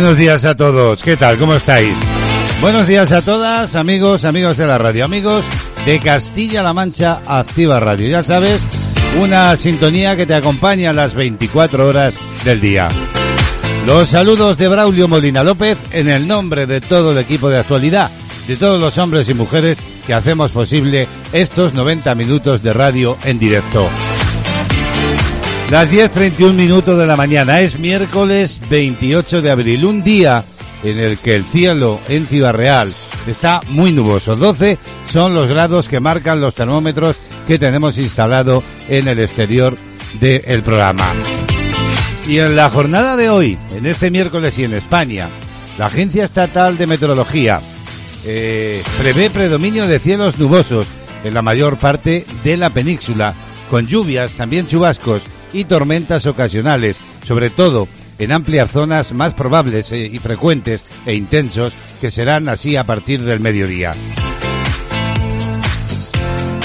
Buenos días a todos, ¿qué tal? ¿Cómo estáis? Buenos días a todas, amigos, amigos de la radio, amigos de Castilla-La Mancha Activa Radio. Ya sabes, una sintonía que te acompaña las 24 horas del día. Los saludos de Braulio Molina López en el nombre de todo el equipo de actualidad, de todos los hombres y mujeres que hacemos posible estos 90 minutos de radio en directo. Las 10.31 minutos de la mañana es miércoles 28 de abril, un día en el que el cielo en Ciudad Real está muy nuboso. 12 son los grados que marcan los termómetros que tenemos instalado en el exterior del programa. Y en la jornada de hoy, en este miércoles y en España, la Agencia Estatal de Meteorología eh, prevé predominio de cielos nubosos en la mayor parte de la península, con lluvias, también chubascos y tormentas ocasionales, sobre todo en amplias zonas más probables eh, y frecuentes e intensos que serán así a partir del mediodía.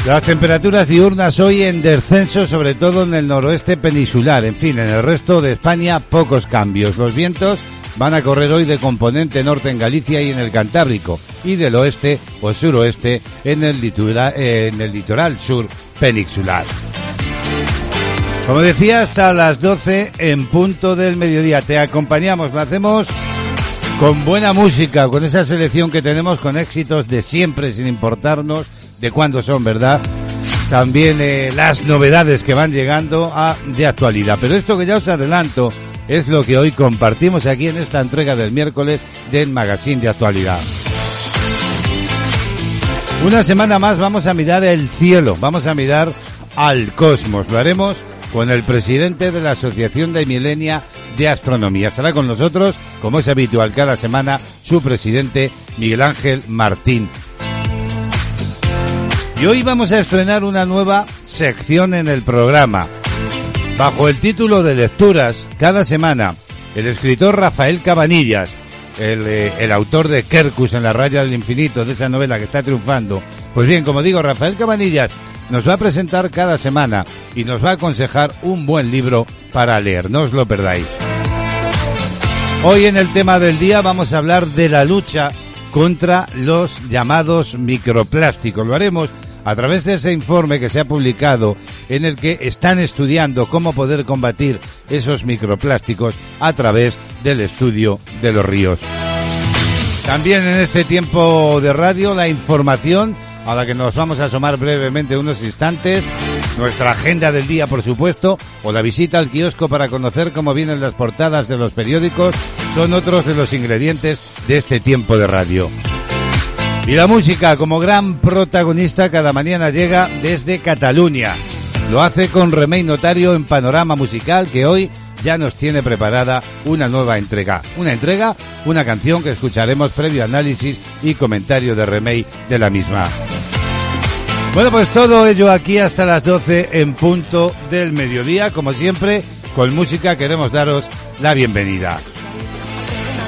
Las temperaturas diurnas hoy en descenso, sobre todo en el noroeste peninsular. En fin, en el resto de España pocos cambios. Los vientos van a correr hoy de componente norte en Galicia y en el Cantábrico y del oeste o suroeste en el litoral, en el litoral sur peninsular. Como decía, hasta las 12 en punto del mediodía. Te acompañamos, lo hacemos con buena música, con esa selección que tenemos, con éxitos de siempre, sin importarnos de cuándo son, ¿verdad? También eh, las novedades que van llegando a de actualidad. Pero esto que ya os adelanto es lo que hoy compartimos aquí en esta entrega del miércoles del Magazine de Actualidad. Una semana más vamos a mirar el cielo, vamos a mirar al cosmos. Lo haremos con el presidente de la Asociación de Milenia de Astronomía. Estará con nosotros, como es habitual cada semana, su presidente Miguel Ángel Martín. Y hoy vamos a estrenar una nueva sección en el programa. Bajo el título de lecturas, cada semana, el escritor Rafael Cabanillas, el, eh, el autor de Kerkus en la raya del infinito, de esa novela que está triunfando. Pues bien, como digo, Rafael Cabanillas nos va a presentar cada semana y nos va a aconsejar un buen libro para leer. No os lo perdáis. Hoy en el tema del día vamos a hablar de la lucha contra los llamados microplásticos. Lo haremos a través de ese informe que se ha publicado en el que están estudiando cómo poder combatir esos microplásticos a través del estudio de los ríos. También en este tiempo de radio la información a la que nos vamos a asomar brevemente unos instantes, nuestra agenda del día, por supuesto, o la visita al kiosco para conocer cómo vienen las portadas de los periódicos, son otros de los ingredientes de este tiempo de radio. Y la música, como gran protagonista, cada mañana llega desde Cataluña. Lo hace con Remey Notario en Panorama Musical, que hoy ya nos tiene preparada una nueva entrega. Una entrega, una canción que escucharemos previo análisis y comentario de Remey de la misma. Bueno, pues todo ello aquí hasta las 12 en punto del mediodía. Como siempre, con música queremos daros la bienvenida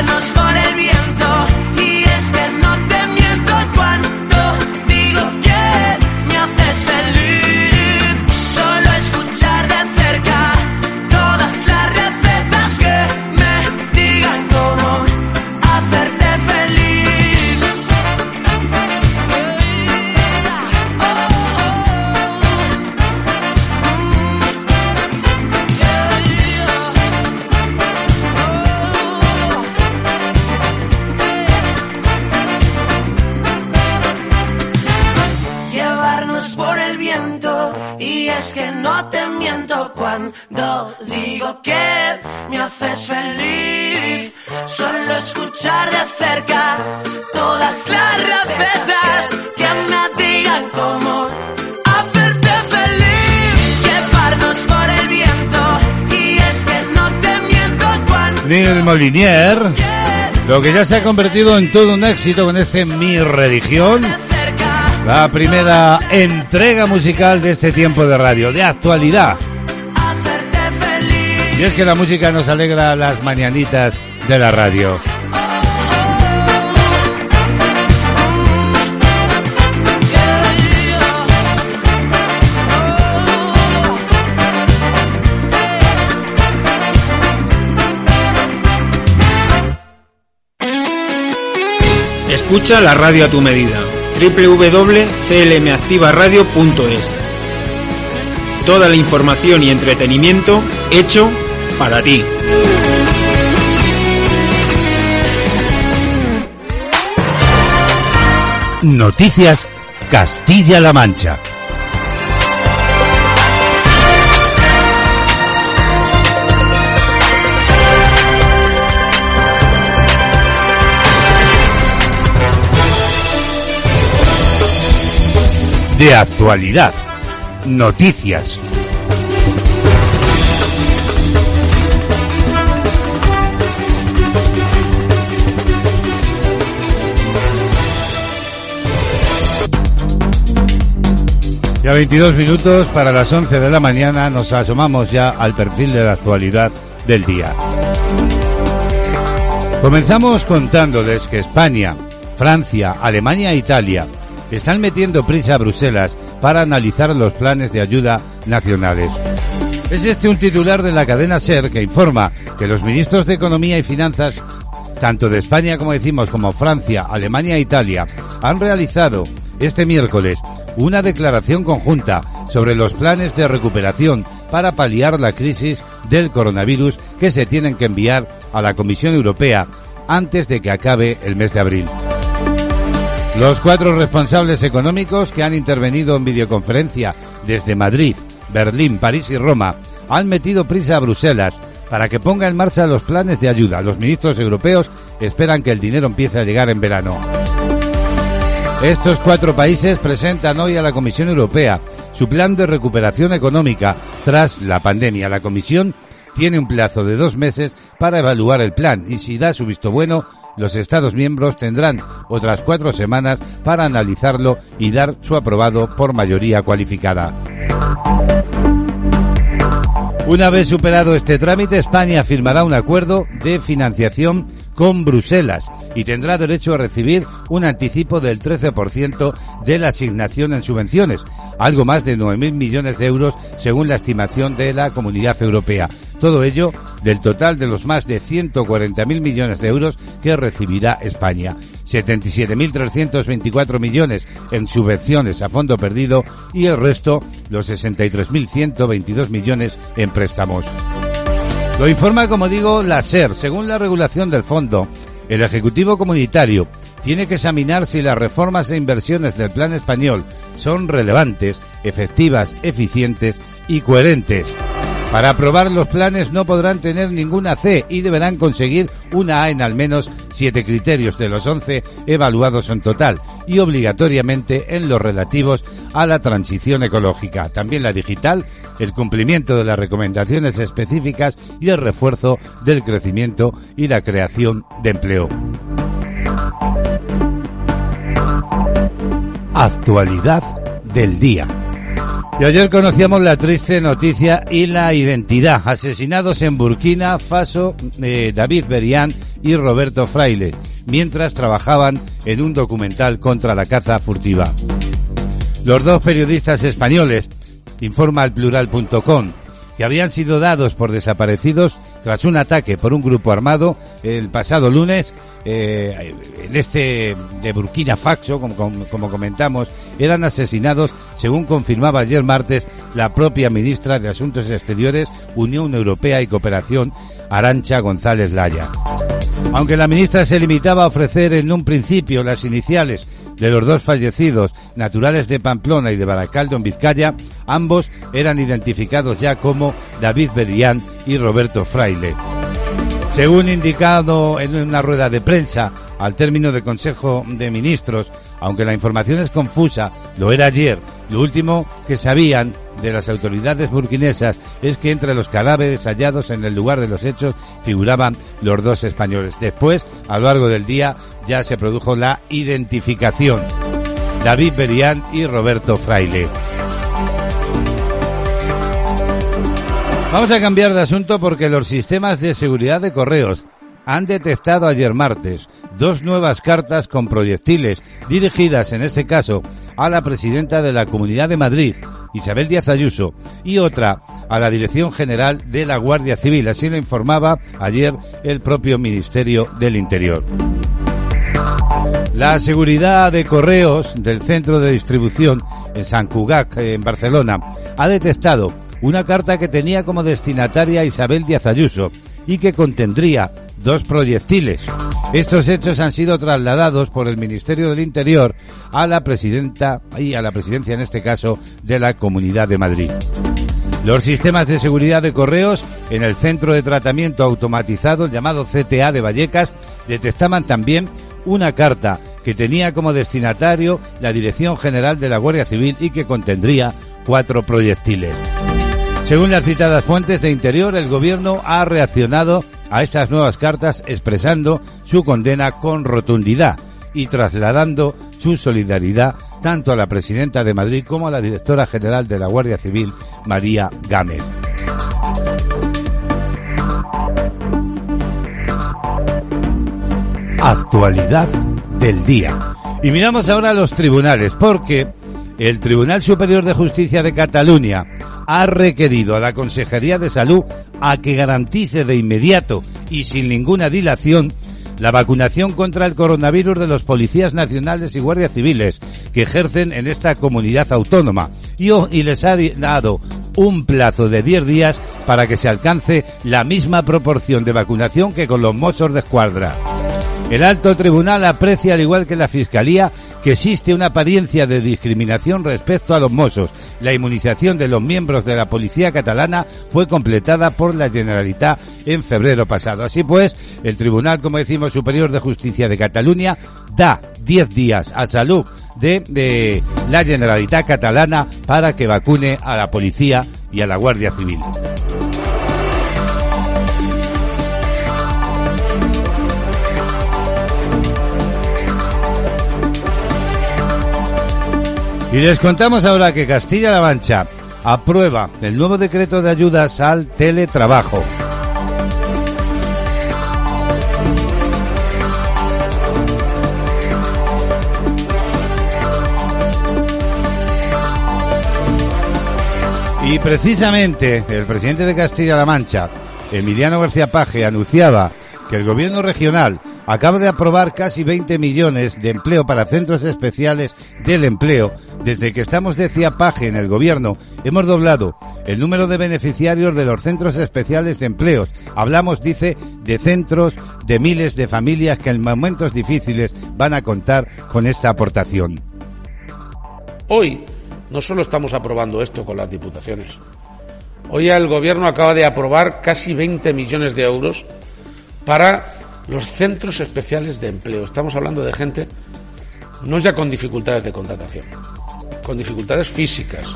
Mm. Cuando digo que me haces feliz. Solo escuchar de cerca todas las recetas que me digan cómo hacerte feliz. Llevarnos por el viento y es que no te miento cuando Neil Molinier, lo que ya se ha convertido en todo un éxito con este Mi Religión, la primera entrega musical de este tiempo de radio, de actualidad. Y es que la música nos alegra las mañanitas de la radio. Escucha la radio a tu medida. www.clmactivaradio.es Toda la información y entretenimiento hecho para ti. Noticias Castilla-La Mancha. De actualidad. Noticias. Ya 22 minutos para las 11 de la mañana nos asomamos ya al perfil de la actualidad del día. Comenzamos contándoles que España, Francia, Alemania e Italia están metiendo prisa a Bruselas para analizar los planes de ayuda nacionales. Es este un titular de la cadena SER que informa que los ministros de Economía y Finanzas, tanto de España como decimos como Francia, Alemania e Italia, han realizado este miércoles una declaración conjunta sobre los planes de recuperación para paliar la crisis del coronavirus que se tienen que enviar a la Comisión Europea antes de que acabe el mes de abril. Los cuatro responsables económicos que han intervenido en videoconferencia desde Madrid, Berlín, París y Roma han metido prisa a Bruselas para que ponga en marcha los planes de ayuda. Los ministros europeos esperan que el dinero empiece a llegar en verano. Estos cuatro países presentan hoy a la Comisión Europea su plan de recuperación económica tras la pandemia. La Comisión tiene un plazo de dos meses para evaluar el plan y si da su visto bueno, los Estados miembros tendrán otras cuatro semanas para analizarlo y dar su aprobado por mayoría cualificada. Una vez superado este trámite, España firmará un acuerdo de financiación con Bruselas y tendrá derecho a recibir un anticipo del 13% de la asignación en subvenciones, algo más de 9.000 millones de euros según la estimación de la Comunidad Europea. Todo ello del total de los más de 140.000 millones de euros que recibirá España. 77.324 millones en subvenciones a fondo perdido y el resto, los 63.122 millones en préstamos. Lo informa, como digo, la SER. Según la regulación del fondo, el Ejecutivo Comunitario tiene que examinar si las reformas e inversiones del plan español son relevantes, efectivas, eficientes y coherentes. Para aprobar los planes no podrán tener ninguna C y deberán conseguir una A en al menos siete criterios de los 11 evaluados en total y obligatoriamente en los relativos a la transición ecológica, también la digital, el cumplimiento de las recomendaciones específicas y el refuerzo del crecimiento y la creación de empleo. Actualidad del día. Y ayer conocíamos la triste noticia y la identidad. Asesinados en Burkina Faso, eh, David Berian y Roberto Fraile, mientras trabajaban en un documental contra la caza furtiva. Los dos periodistas españoles, informa al plural.com, que habían sido dados por desaparecidos tras un ataque por un grupo armado el pasado lunes eh, en este de Burkina Faso, como, como, comentamos, eran asesinados, según confirmaba ayer martes la propia ministra de Asuntos Exteriores, Unión Europea y Cooperación, Arancha González Laya. Aunque la ministra se limitaba a ofrecer en un principio las iniciales de los dos fallecidos, naturales de Pamplona y de Baracaldo en Vizcaya, ambos eran identificados ya como David Berián y Roberto Fraile. Según indicado en una rueda de prensa al término del Consejo de Ministros, aunque la información es confusa, lo era ayer, lo último que sabían de las autoridades burkinesas es que entre los cadáveres hallados en el lugar de los hechos figuraban los dos españoles. Después, a lo largo del día, ya se produjo la identificación. David Berián y Roberto Fraile. Vamos a cambiar de asunto porque los sistemas de seguridad de correos han detectado ayer martes dos nuevas cartas con proyectiles dirigidas en este caso a la presidenta de la Comunidad de Madrid, Isabel Díaz Ayuso, y otra a la Dirección General de la Guardia Civil. Así lo informaba ayer el propio Ministerio del Interior. La seguridad de correos del centro de distribución en San Cugac, en Barcelona, ha detectado una carta que tenía como destinataria Isabel Díaz Ayuso y que contendría dos proyectiles. Estos hechos han sido trasladados por el Ministerio del Interior a la presidenta y a la presidencia en este caso de la Comunidad de Madrid. Los sistemas de seguridad de correos en el centro de tratamiento automatizado llamado CTA de Vallecas detectaban también una carta que tenía como destinatario la Dirección General de la Guardia Civil y que contendría cuatro proyectiles. Según las citadas fuentes de Interior, el gobierno ha reaccionado a estas nuevas cartas expresando su condena con rotundidad y trasladando su solidaridad tanto a la presidenta de Madrid como a la directora general de la Guardia Civil, María Gámez. Actualidad del día. Y miramos ahora a los tribunales, porque el Tribunal Superior de Justicia de Cataluña ha requerido a la Consejería de Salud a que garantice de inmediato y sin ninguna dilación la vacunación contra el coronavirus de los policías nacionales y guardias civiles que ejercen en esta comunidad autónoma y, y les ha dado un plazo de 10 días para que se alcance la misma proporción de vacunación que con los mozos de escuadra. El alto tribunal aprecia, al igual que la Fiscalía, que existe una apariencia de discriminación respecto a los mozos. La inmunización de los miembros de la policía catalana fue completada por la Generalitat en febrero pasado. Así pues, el Tribunal, como decimos, Superior de Justicia de Cataluña da 10 días a salud de, de la Generalitat catalana para que vacune a la policía y a la Guardia Civil. Y les contamos ahora que Castilla-La Mancha aprueba el nuevo decreto de ayudas al teletrabajo. Y precisamente el presidente de Castilla-La Mancha, Emiliano García Paje, anunciaba que el gobierno regional acaba de aprobar casi 20 millones de empleo para centros especiales del empleo. Desde que estamos, decía Paje, en el gobierno, hemos doblado el número de beneficiarios de los centros especiales de empleos. Hablamos, dice, de centros de miles de familias que en momentos difíciles van a contar con esta aportación. Hoy no solo estamos aprobando esto con las diputaciones. Hoy el gobierno acaba de aprobar casi 20 millones de euros para los centros especiales de empleo. Estamos hablando de gente no ya con dificultades de contratación, con dificultades físicas,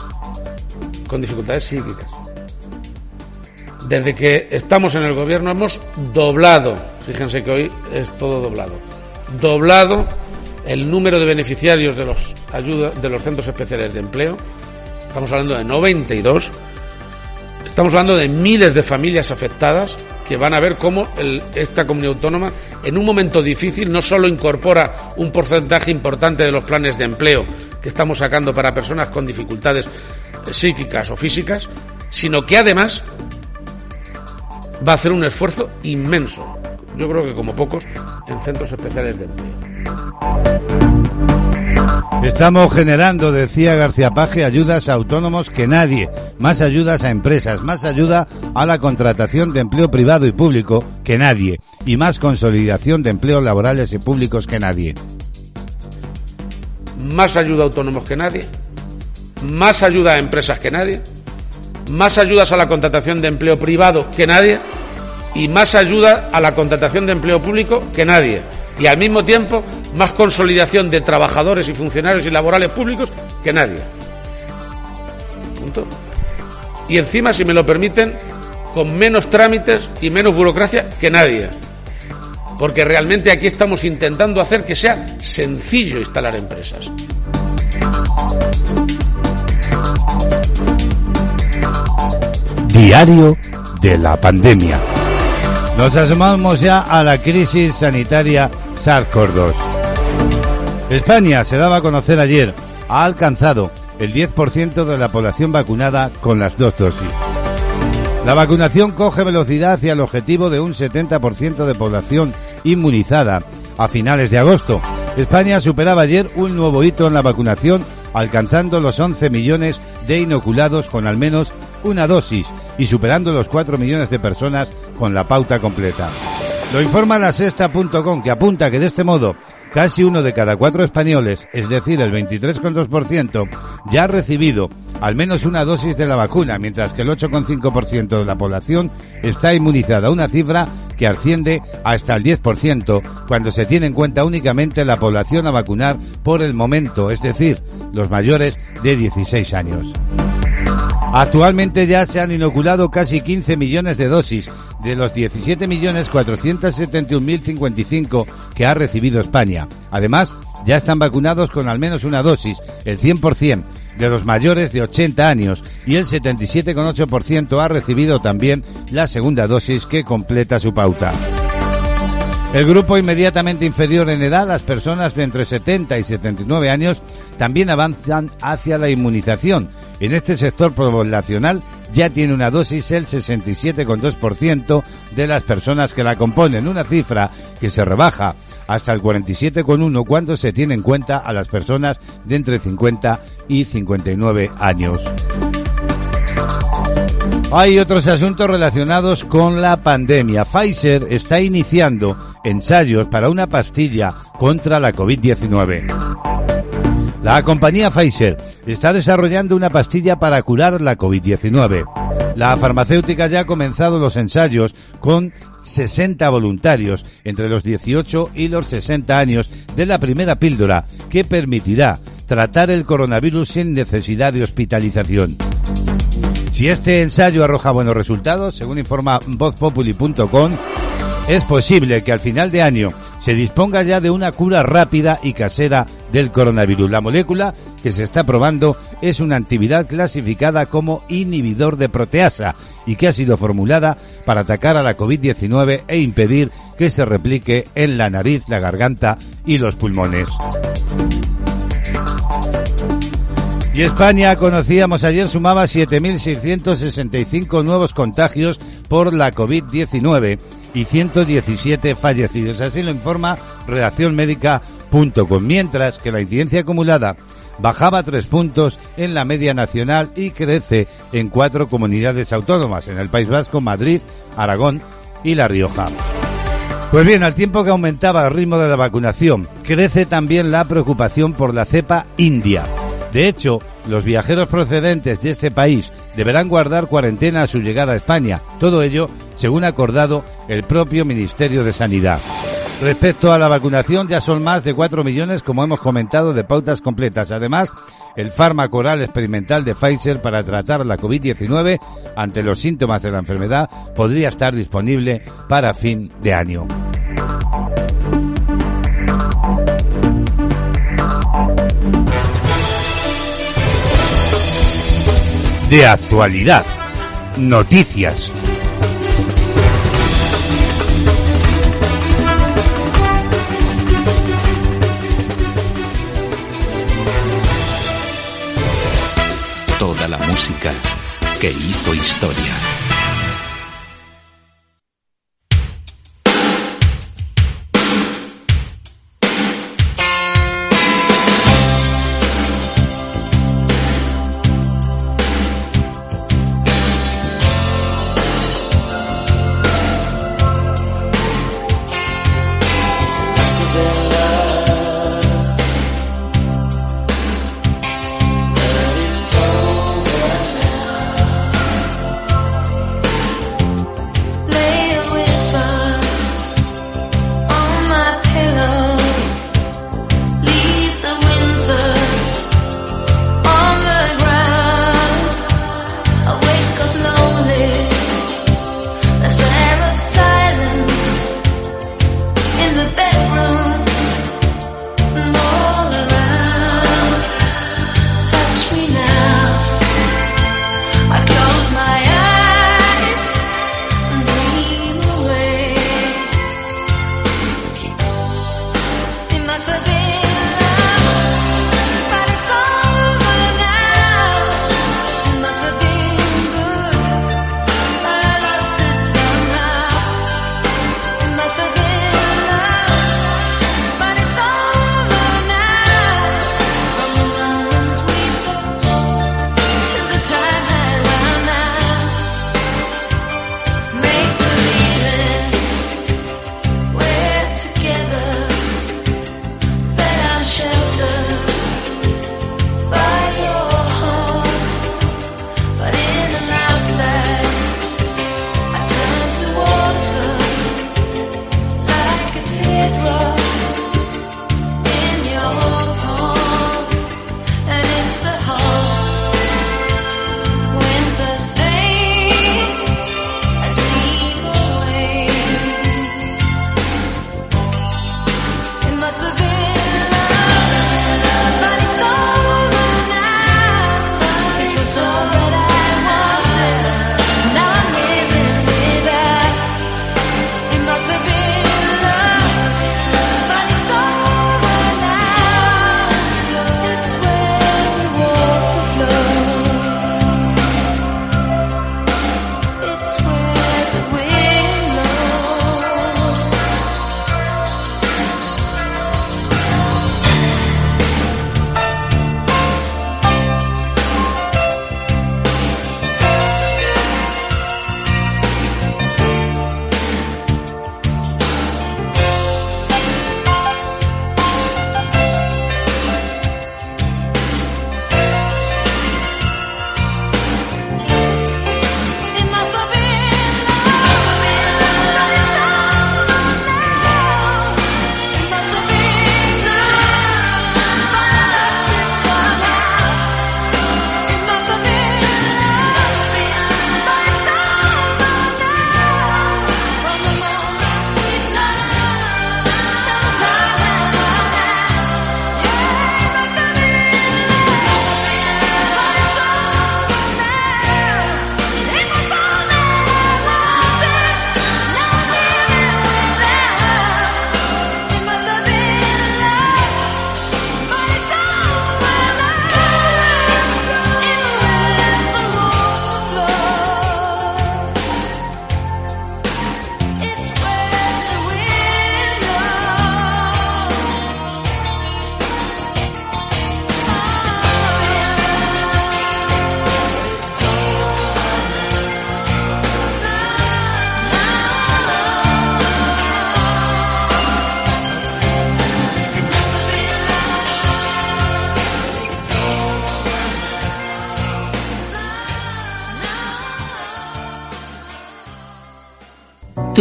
con dificultades psíquicas. Desde que estamos en el gobierno hemos doblado, fíjense que hoy es todo doblado, doblado el número de beneficiarios de los ayuda, de los centros especiales de empleo. Estamos hablando de 92. Estamos hablando de miles de familias afectadas que van a ver cómo esta comunidad autónoma en un momento difícil no solo incorpora un porcentaje importante de los planes de empleo que estamos sacando para personas con dificultades psíquicas o físicas, sino que además va a hacer un esfuerzo inmenso, yo creo que como pocos, en centros especiales de empleo. Estamos generando, decía García Paje, ayudas a autónomos que nadie, más ayudas a empresas, más ayuda a la contratación de empleo privado y público que nadie, y más consolidación de empleos laborales y públicos que nadie. Más ayuda a autónomos que nadie, más ayuda a empresas que nadie, más ayudas a la contratación de empleo privado que nadie y más ayuda a la contratación de empleo público que nadie. Y al mismo tiempo más consolidación de trabajadores y funcionarios y laborales públicos que nadie. Punto. Y encima, si me lo permiten, con menos trámites y menos burocracia que nadie. Porque realmente aquí estamos intentando hacer que sea sencillo instalar empresas. Diario de la pandemia. Nos asomamos ya a la crisis sanitaria SARS-CoV-2. España, se daba a conocer ayer, ha alcanzado el 10% de la población vacunada con las dos dosis. La vacunación coge velocidad hacia el objetivo de un 70% de población inmunizada a finales de agosto. España superaba ayer un nuevo hito en la vacunación, alcanzando los 11 millones de inoculados con al menos una dosis y superando los 4 millones de personas con la pauta completa. Lo informa la sexta.com que apunta que de este modo casi uno de cada cuatro españoles, es decir, el 23,2%, ya ha recibido al menos una dosis de la vacuna, mientras que el 8,5% de la población está inmunizada, una cifra que asciende hasta el 10% cuando se tiene en cuenta únicamente la población a vacunar por el momento, es decir, los mayores de 16 años. Actualmente ya se han inoculado casi 15 millones de dosis de los 17.471.055 que ha recibido España. Además, ya están vacunados con al menos una dosis, el 100% de los mayores de 80 años y el 77,8% ha recibido también la segunda dosis que completa su pauta. El grupo inmediatamente inferior en edad, las personas de entre 70 y 79 años, también avanzan hacia la inmunización. En este sector poblacional ya tiene una dosis el 67,2% de las personas que la componen, una cifra que se rebaja hasta el 47,1 cuando se tiene en cuenta a las personas de entre 50 y 59 años. Hay otros asuntos relacionados con la pandemia. Pfizer está iniciando ensayos para una pastilla contra la COVID-19. La compañía Pfizer está desarrollando una pastilla para curar la COVID-19. La farmacéutica ya ha comenzado los ensayos con 60 voluntarios entre los 18 y los 60 años de la primera píldora que permitirá tratar el coronavirus sin necesidad de hospitalización. Si este ensayo arroja buenos resultados, según informa vozpopuli.com, es posible que al final de año se disponga ya de una cura rápida y casera del coronavirus. La molécula que se está probando es una antiviral clasificada como inhibidor de proteasa y que ha sido formulada para atacar a la COVID-19 e impedir que se replique en la nariz, la garganta y los pulmones. Y España, conocíamos ayer, sumaba 7.665 nuevos contagios por la COVID-19 y 117 fallecidos. Así lo informa redaccionmédica.com. Mientras que la incidencia acumulada bajaba tres puntos en la media nacional y crece en cuatro comunidades autónomas, en el País Vasco, Madrid, Aragón y La Rioja. Pues bien, al tiempo que aumentaba el ritmo de la vacunación, crece también la preocupación por la cepa india. De hecho, los viajeros procedentes de este país deberán guardar cuarentena a su llegada a España. Todo ello según acordado el propio Ministerio de Sanidad. Respecto a la vacunación, ya son más de 4 millones, como hemos comentado, de pautas completas. Además, el fármaco oral experimental de Pfizer para tratar la COVID-19 ante los síntomas de la enfermedad podría estar disponible para fin de año. De actualidad, noticias. Toda la música que hizo historia.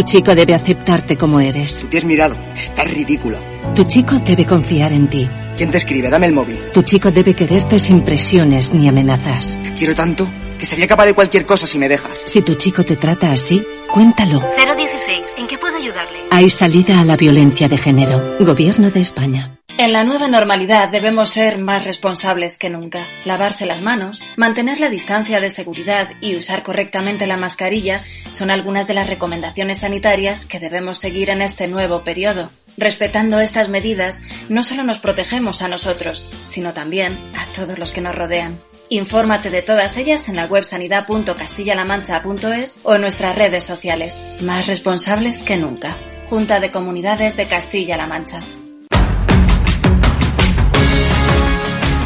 Tu chico debe aceptarte como eres. Te has mirado. Estás ridícula. Tu chico debe confiar en ti. ¿Quién te escribe? Dame el móvil. Tu chico debe quererte sin presiones ni amenazas. Te quiero tanto que sería capaz de cualquier cosa si me dejas. Si tu chico te trata así, cuéntalo. 016. ¿En qué puedo ayudarle? Hay salida a la violencia de género. Gobierno de España. En la nueva normalidad debemos ser más responsables que nunca. Lavarse las manos, mantener la distancia de seguridad y usar correctamente la mascarilla son algunas de las recomendaciones sanitarias que debemos seguir en este nuevo periodo. Respetando estas medidas, no solo nos protegemos a nosotros, sino también a todos los que nos rodean. Infórmate de todas ellas en la web sanidad.castillalamancha.es o en nuestras redes sociales. Más responsables que nunca. Junta de Comunidades de Castilla-La Mancha.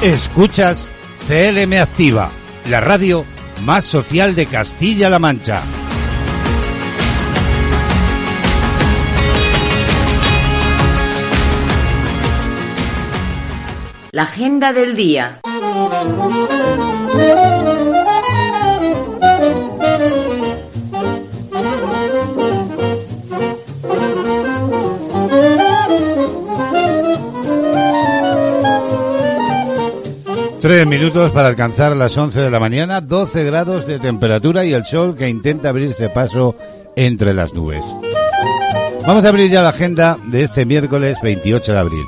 Escuchas CLM Activa, la radio más social de Castilla-La Mancha. La agenda del día. Tres minutos para alcanzar las 11 de la mañana, 12 grados de temperatura y el sol que intenta abrirse paso entre las nubes. Vamos a abrir ya la agenda de este miércoles 28 de abril.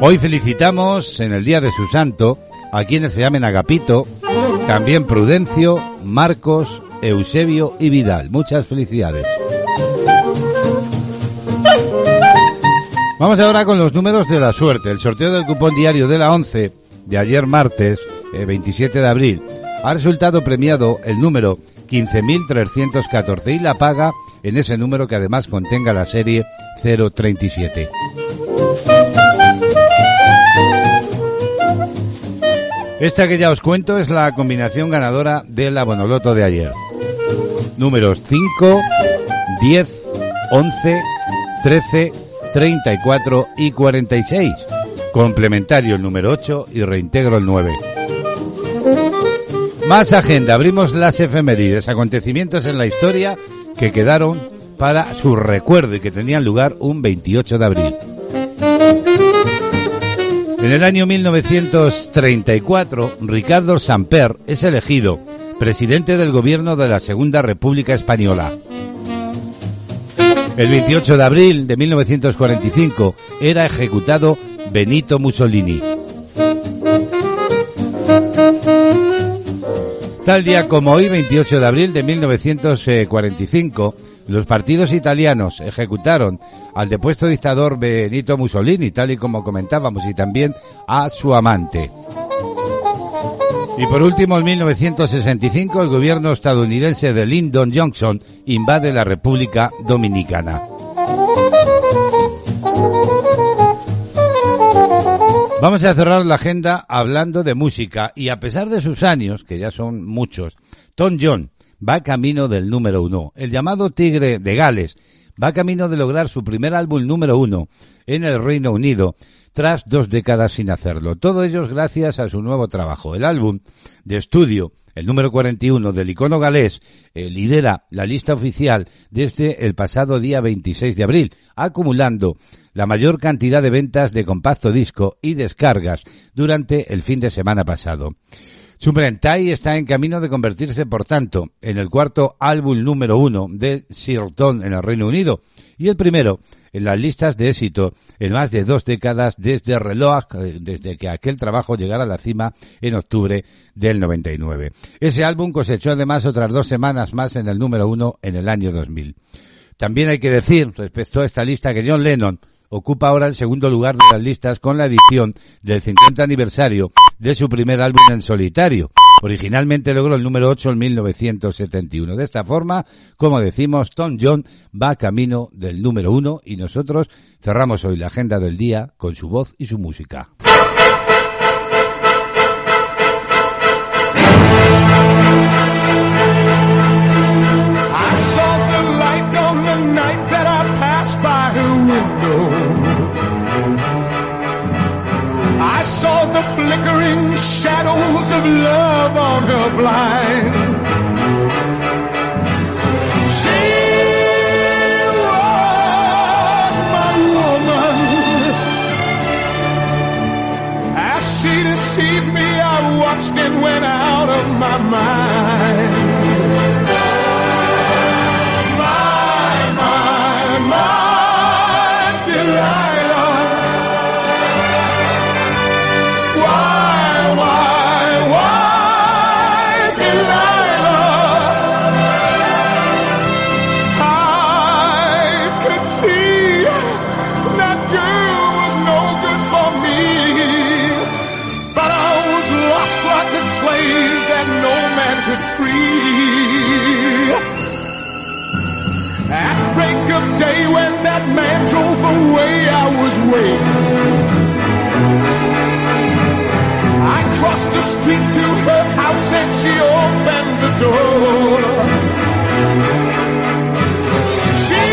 Hoy felicitamos en el día de su santo a quienes se llamen Agapito, también Prudencio, Marcos, Eusebio y Vidal. Muchas felicidades. Vamos ahora con los números de la suerte. El sorteo del cupón diario de la 11 de ayer martes, 27 de abril, ha resultado premiado el número 15.314 y la paga en ese número que además contenga la serie 037. Esta que ya os cuento es la combinación ganadora del abonoloto de ayer. Números 5, 10, 11, 13, 34 y 46. Complementario el número 8 y reintegro el 9. Más agenda. Abrimos las efemérides, acontecimientos en la historia que quedaron para su recuerdo y que tenían lugar un 28 de abril. En el año 1934, Ricardo Samper es elegido presidente del gobierno de la Segunda República Española. El 28 de abril de 1945 era ejecutado Benito Mussolini. Tal día como hoy, 28 de abril de 1945, los partidos italianos ejecutaron al depuesto dictador Benito Mussolini, tal y como comentábamos, y también a su amante. Y por último, en 1965, el gobierno estadounidense de Lyndon Johnson invade la República Dominicana. Vamos a cerrar la agenda hablando de música y a pesar de sus años, que ya son muchos, Tom John va camino del número uno. El llamado Tigre de Gales va camino de lograr su primer álbum número uno en el Reino Unido tras dos décadas sin hacerlo. Todo ello gracias a su nuevo trabajo. El álbum de estudio, el número 41 del icono galés, eh, lidera la lista oficial desde el pasado día 26 de abril, acumulando la mayor cantidad de ventas de compacto disco y descargas durante el fin de semana pasado. Sumprentai está en camino de convertirse, por tanto, en el cuarto álbum número uno de Sirton en el Reino Unido y el primero en las listas de éxito en más de dos décadas desde reloj, eh, desde que aquel trabajo llegara a la cima en octubre del 99. Ese álbum cosechó además otras dos semanas más en el número uno en el año 2000. También hay que decir, respecto a esta lista, que John Lennon ocupa ahora el segundo lugar de las listas con la edición del 50 aniversario de su primer álbum en solitario. Originalmente logró el número 8 en 1971. De esta forma, como decimos, Tom John va camino del número 1 y nosotros cerramos hoy la agenda del día con su voz y su música. Saw the flickering shadows of love on her blind. She was my woman. As she deceived me, I watched and went out of my mind. Away, I was waiting. I crossed the street to her house and she opened the door. She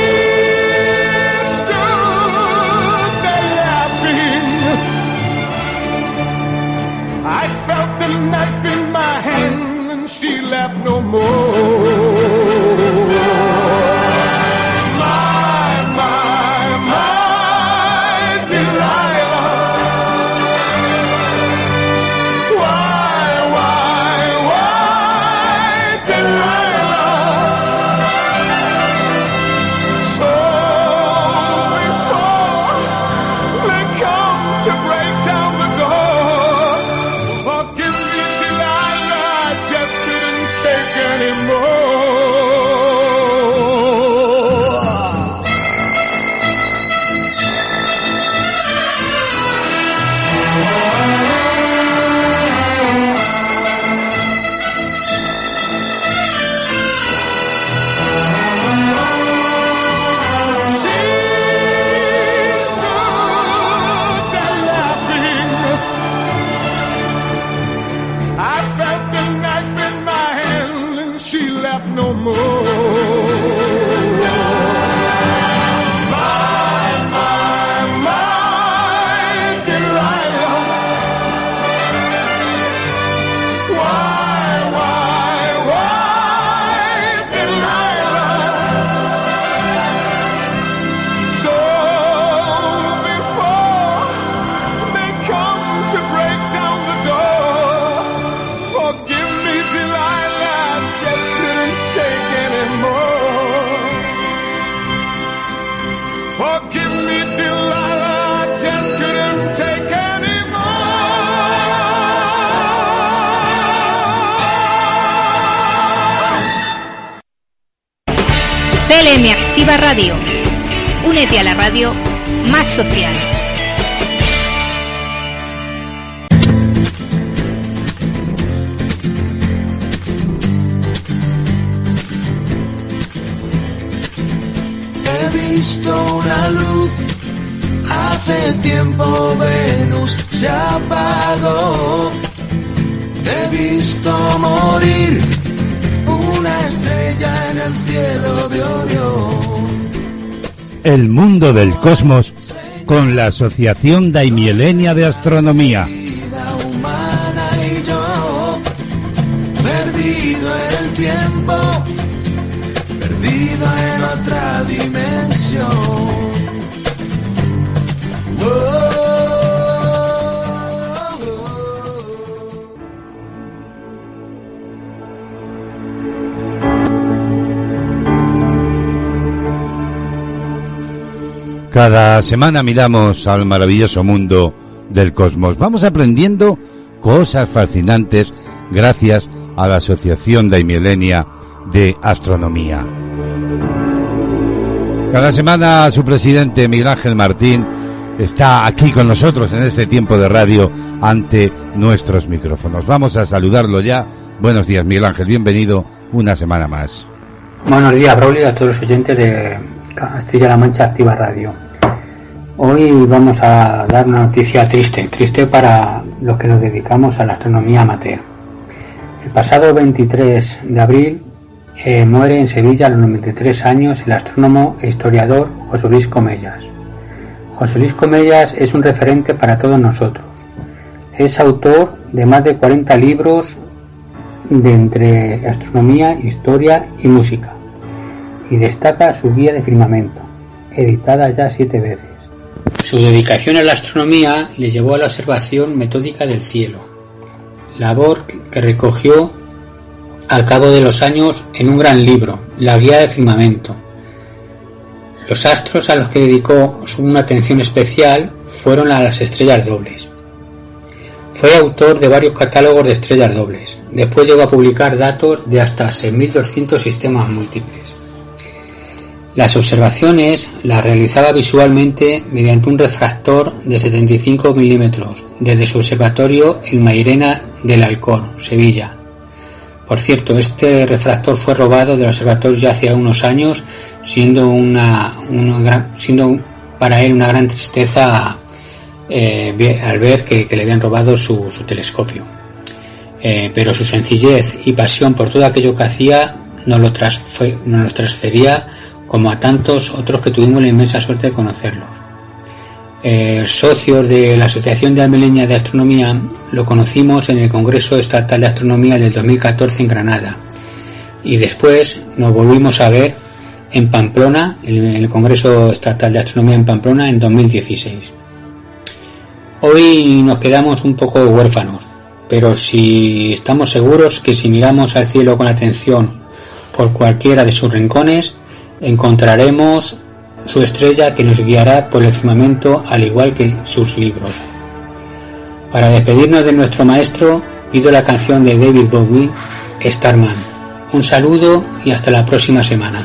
stood there laughing. I felt the knife in my hand and she laughed no more. La radio más social. He visto una luz, hace tiempo Venus se apagó. He visto morir una estrella en el cielo de Orión. El mundo del cosmos con la Asociación Daimielenia de Astronomía. Cada semana miramos al maravilloso mundo del cosmos. Vamos aprendiendo cosas fascinantes gracias a la Asociación Daimielenia de Astronomía. Cada semana su presidente Miguel Ángel Martín está aquí con nosotros en este tiempo de radio ante nuestros micrófonos. Vamos a saludarlo ya. Buenos días Miguel Ángel, bienvenido una semana más. Buenos días, Braulio, a todos los oyentes de Castilla-La Mancha Activa Radio. Hoy vamos a dar una noticia triste, triste para los que nos dedicamos a la astronomía amateur. El pasado 23 de abril eh, muere en Sevilla a los 93 años el astrónomo e historiador José Luis Comellas. José Luis Comellas es un referente para todos nosotros. Es autor de más de 40 libros de entre astronomía, historia y música. Y destaca su guía de firmamento, editada ya siete veces. Su dedicación a la astronomía le llevó a la observación metódica del cielo, labor que recogió al cabo de los años en un gran libro, La Guía de Firmamento. Los astros a los que dedicó una atención especial fueron las estrellas dobles. Fue autor de varios catálogos de estrellas dobles. Después llegó a publicar datos de hasta 6.200 sistemas múltiples. Las observaciones las realizaba visualmente mediante un refractor de 75 milímetros desde su observatorio en Mairena del Alcor, Sevilla. Por cierto, este refractor fue robado del observatorio ya hace unos años, siendo una, gran, siendo para él una gran tristeza eh, al ver que, le habían robado su, telescopio. Eh, pero su sencillez y pasión por todo aquello que hacía nos lo, nos lo transfería como a tantos otros que tuvimos la inmensa suerte de conocerlos. Eh, socios de la Asociación de Almeleña de Astronomía lo conocimos en el Congreso Estatal de Astronomía del 2014 en Granada y después nos volvimos a ver en Pamplona, en el Congreso Estatal de Astronomía en Pamplona en 2016. Hoy nos quedamos un poco huérfanos, pero si estamos seguros que si miramos al cielo con atención por cualquiera de sus rincones, encontraremos su estrella que nos guiará por el firmamento al igual que sus libros. Para despedirnos de nuestro maestro, pido la canción de David Bowie, Starman. Un saludo y hasta la próxima semana.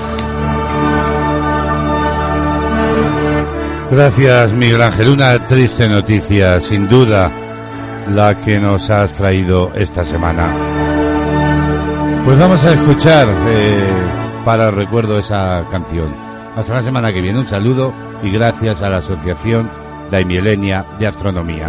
Gracias, Miguel Ángel. Una triste noticia, sin duda, la que nos has traído esta semana. Pues vamos a escuchar eh, para recuerdo esa canción. Hasta la semana que viene. Un saludo y gracias a la Asociación Daimilenia de Astronomía.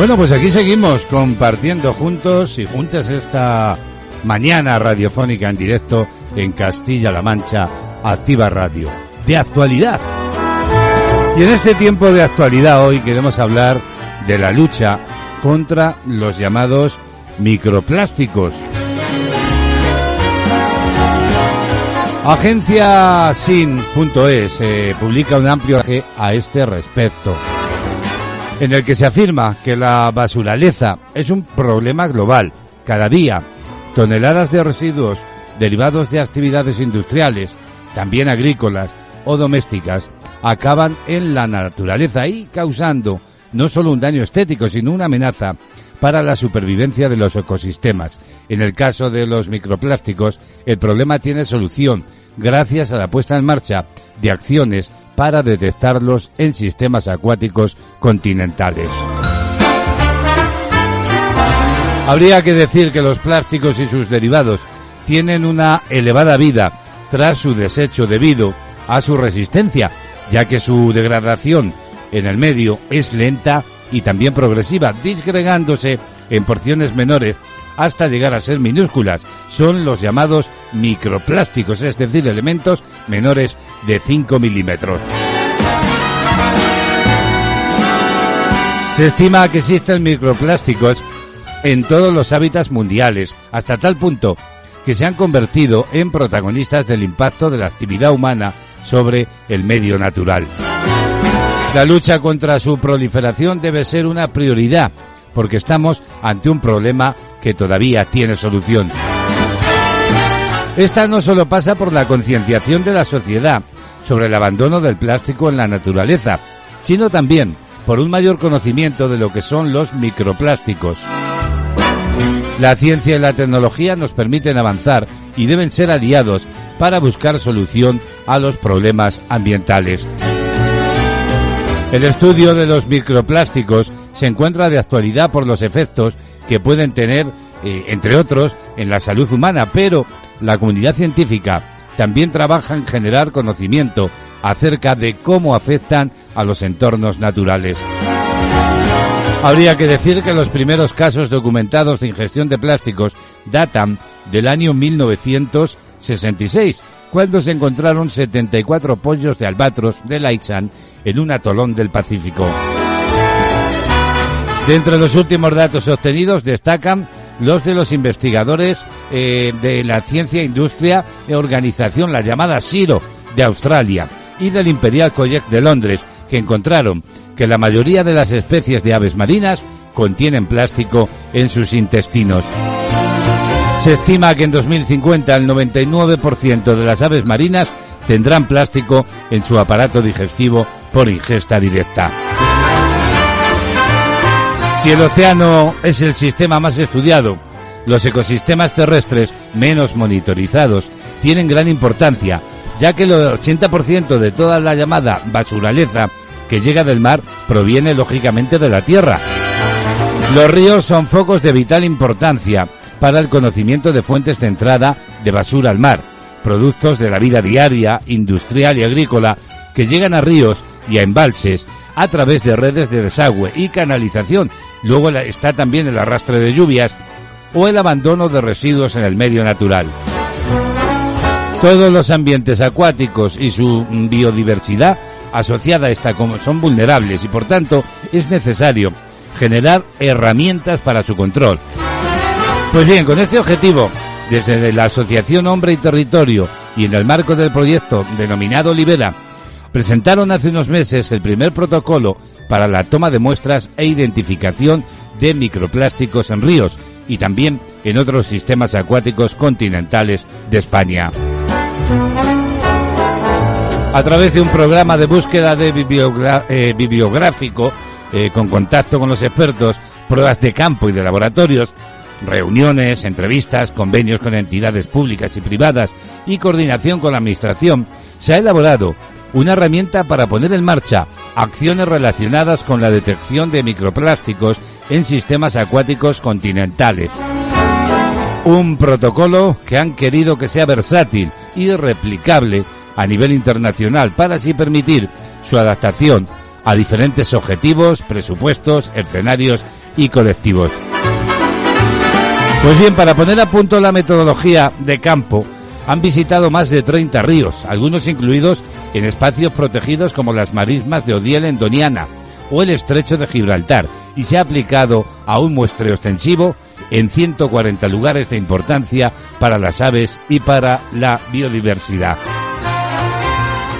Bueno, pues aquí seguimos compartiendo juntos y juntas esta mañana radiofónica en directo en Castilla-La Mancha, Activa Radio, de actualidad. Y en este tiempo de actualidad hoy queremos hablar de la lucha contra los llamados microplásticos. Agencia Sin.es eh, publica un amplio a este respecto, en el que se afirma que la basuraleza es un problema global. Cada día, toneladas de residuos derivados de actividades industriales, también agrícolas o domésticas, acaban en la naturaleza y causando no solo un daño estético, sino una amenaza para la supervivencia de los ecosistemas. En el caso de los microplásticos, el problema tiene solución gracias a la puesta en marcha de acciones para detectarlos en sistemas acuáticos continentales. Habría que decir que los plásticos y sus derivados tienen una elevada vida tras su desecho debido a su resistencia, ya que su degradación en el medio es lenta y también progresiva, disgregándose en porciones menores hasta llegar a ser minúsculas. Son los llamados microplásticos, es decir, elementos menores de 5 milímetros. Se estima que existen microplásticos en todos los hábitats mundiales, hasta tal punto que se han convertido en protagonistas del impacto de la actividad humana sobre el medio natural. La lucha contra su proliferación debe ser una prioridad, porque estamos ante un problema que todavía tiene solución. Esta no solo pasa por la concienciación de la sociedad sobre el abandono del plástico en la naturaleza, sino también por un mayor conocimiento de lo que son los microplásticos. La ciencia y la tecnología nos permiten avanzar y deben ser aliados para buscar solución a los problemas ambientales. El estudio de los microplásticos se encuentra de actualidad por los efectos que pueden tener, eh, entre otros, en la salud humana, pero la comunidad científica también trabaja en generar conocimiento acerca de cómo afectan a los entornos naturales. Habría que decir que los primeros casos documentados de ingestión de plásticos datan del año 1966, cuando se encontraron 74 pollos de albatros de Laixan en un atolón del Pacífico. De entre los últimos datos obtenidos destacan los de los investigadores eh, de la Ciencia Industria e Organización, la llamada SIRO, de Australia, y del Imperial College de Londres, que encontraron que la mayoría de las especies de aves marinas contienen plástico en sus intestinos. Se estima que en 2050 el 99% de las aves marinas tendrán plástico en su aparato digestivo por ingesta directa. Si el océano es el sistema más estudiado, los ecosistemas terrestres menos monitorizados tienen gran importancia, ya que el 80% de toda la llamada basuraleza que llega del mar proviene lógicamente de la tierra. Los ríos son focos de vital importancia para el conocimiento de fuentes de entrada de basura al mar, productos de la vida diaria, industrial y agrícola que llegan a ríos y a embalses a través de redes de desagüe y canalización. Luego está también el arrastre de lluvias o el abandono de residuos en el medio natural. Todos los ambientes acuáticos y su biodiversidad asociada a esta son vulnerables y por tanto es necesario generar herramientas para su control. Pues bien, con este objetivo, desde la Asociación Hombre y Territorio y en el marco del proyecto denominado Libera, presentaron hace unos meses el primer protocolo para la toma de muestras e identificación de microplásticos en ríos y también en otros sistemas acuáticos continentales de España. a través de un programa de búsqueda de eh, bibliográfico eh, con contacto con los expertos, pruebas de campo y de laboratorios, reuniones, entrevistas, convenios con entidades públicas y privadas y coordinación con la Administración, se ha elaborado una herramienta para poner en marcha acciones relacionadas con la detección de microplásticos en sistemas acuáticos continentales. Un protocolo que han querido que sea versátil y replicable a nivel internacional para así permitir su adaptación a diferentes objetivos, presupuestos, escenarios y colectivos. Pues bien, para poner a punto la metodología de campo, han visitado más de 30 ríos, algunos incluidos en espacios protegidos como las marismas de Odiel en Doniana o el estrecho de Gibraltar, y se ha aplicado a un muestreo extensivo en 140 lugares de importancia para las aves y para la biodiversidad.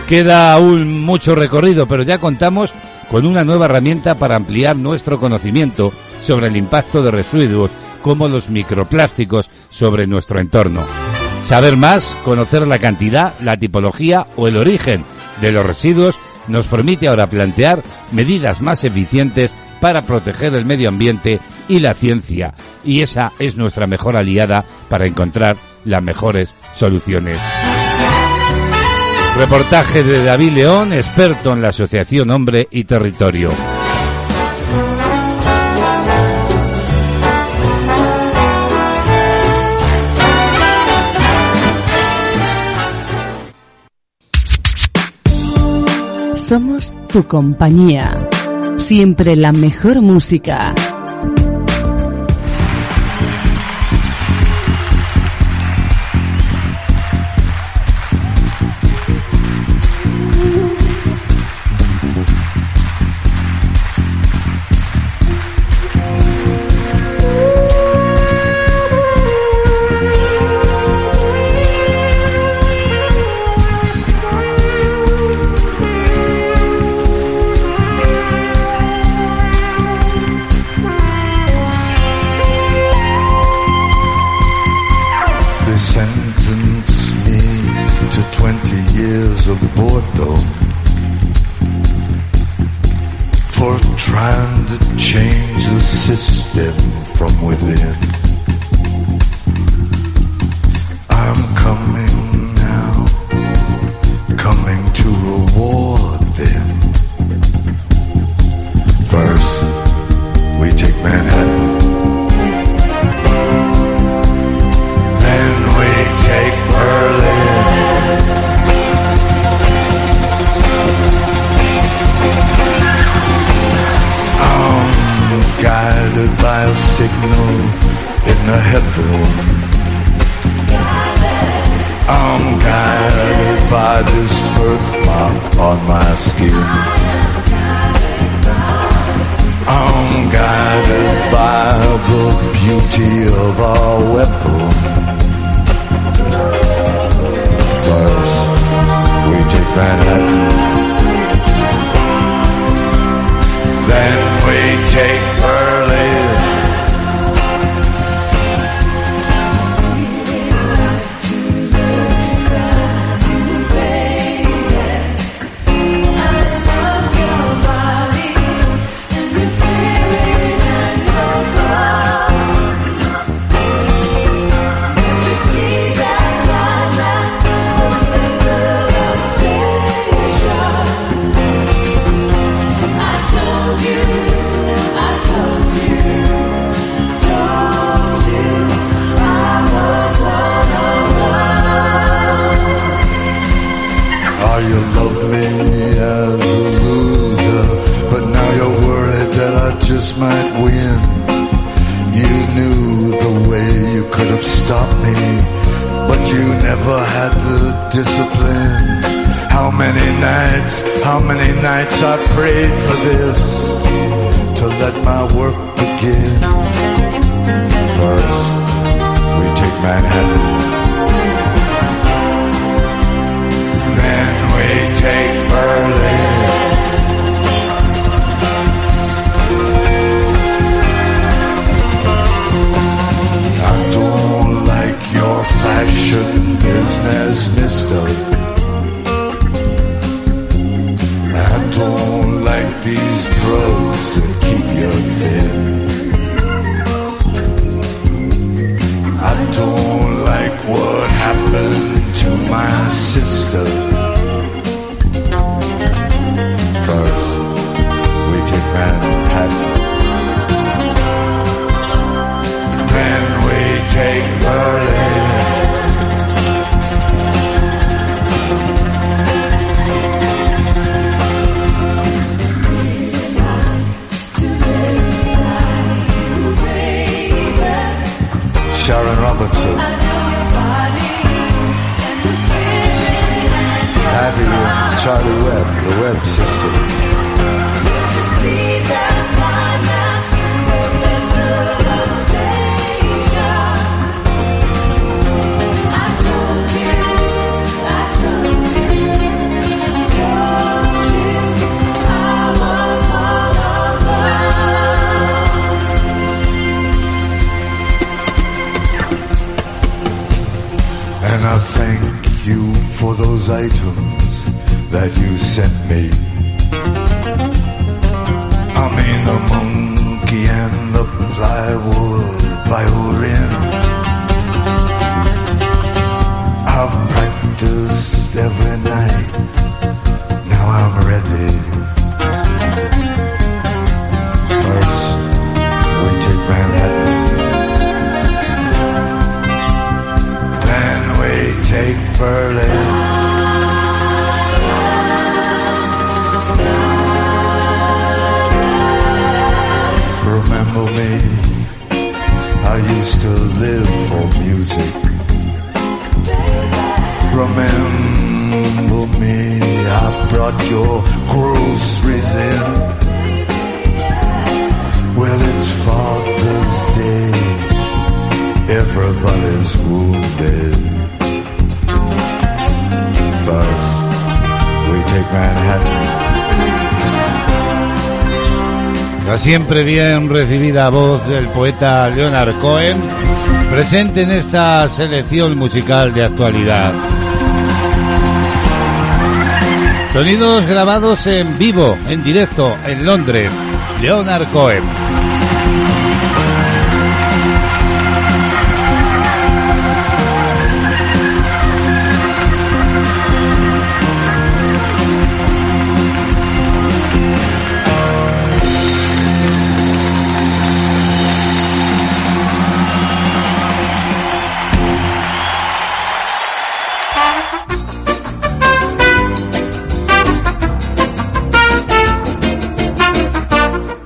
Queda aún mucho recorrido, pero ya contamos con una nueva herramienta para ampliar nuestro conocimiento sobre el impacto de residuos como los microplásticos sobre nuestro entorno. Saber más, conocer la cantidad, la tipología o el origen de los residuos nos permite ahora plantear medidas más eficientes para proteger el medio ambiente y la ciencia. Y esa es nuestra mejor aliada para encontrar las mejores soluciones. Reportaje de David León, experto en la Asociación Hombre y Territorio. Somos tu compañía. Siempre la mejor música. Siempre bien recibida voz del poeta Leonard Cohen, presente en esta selección musical de actualidad. Sonidos grabados en vivo, en directo, en Londres. Leonard Cohen.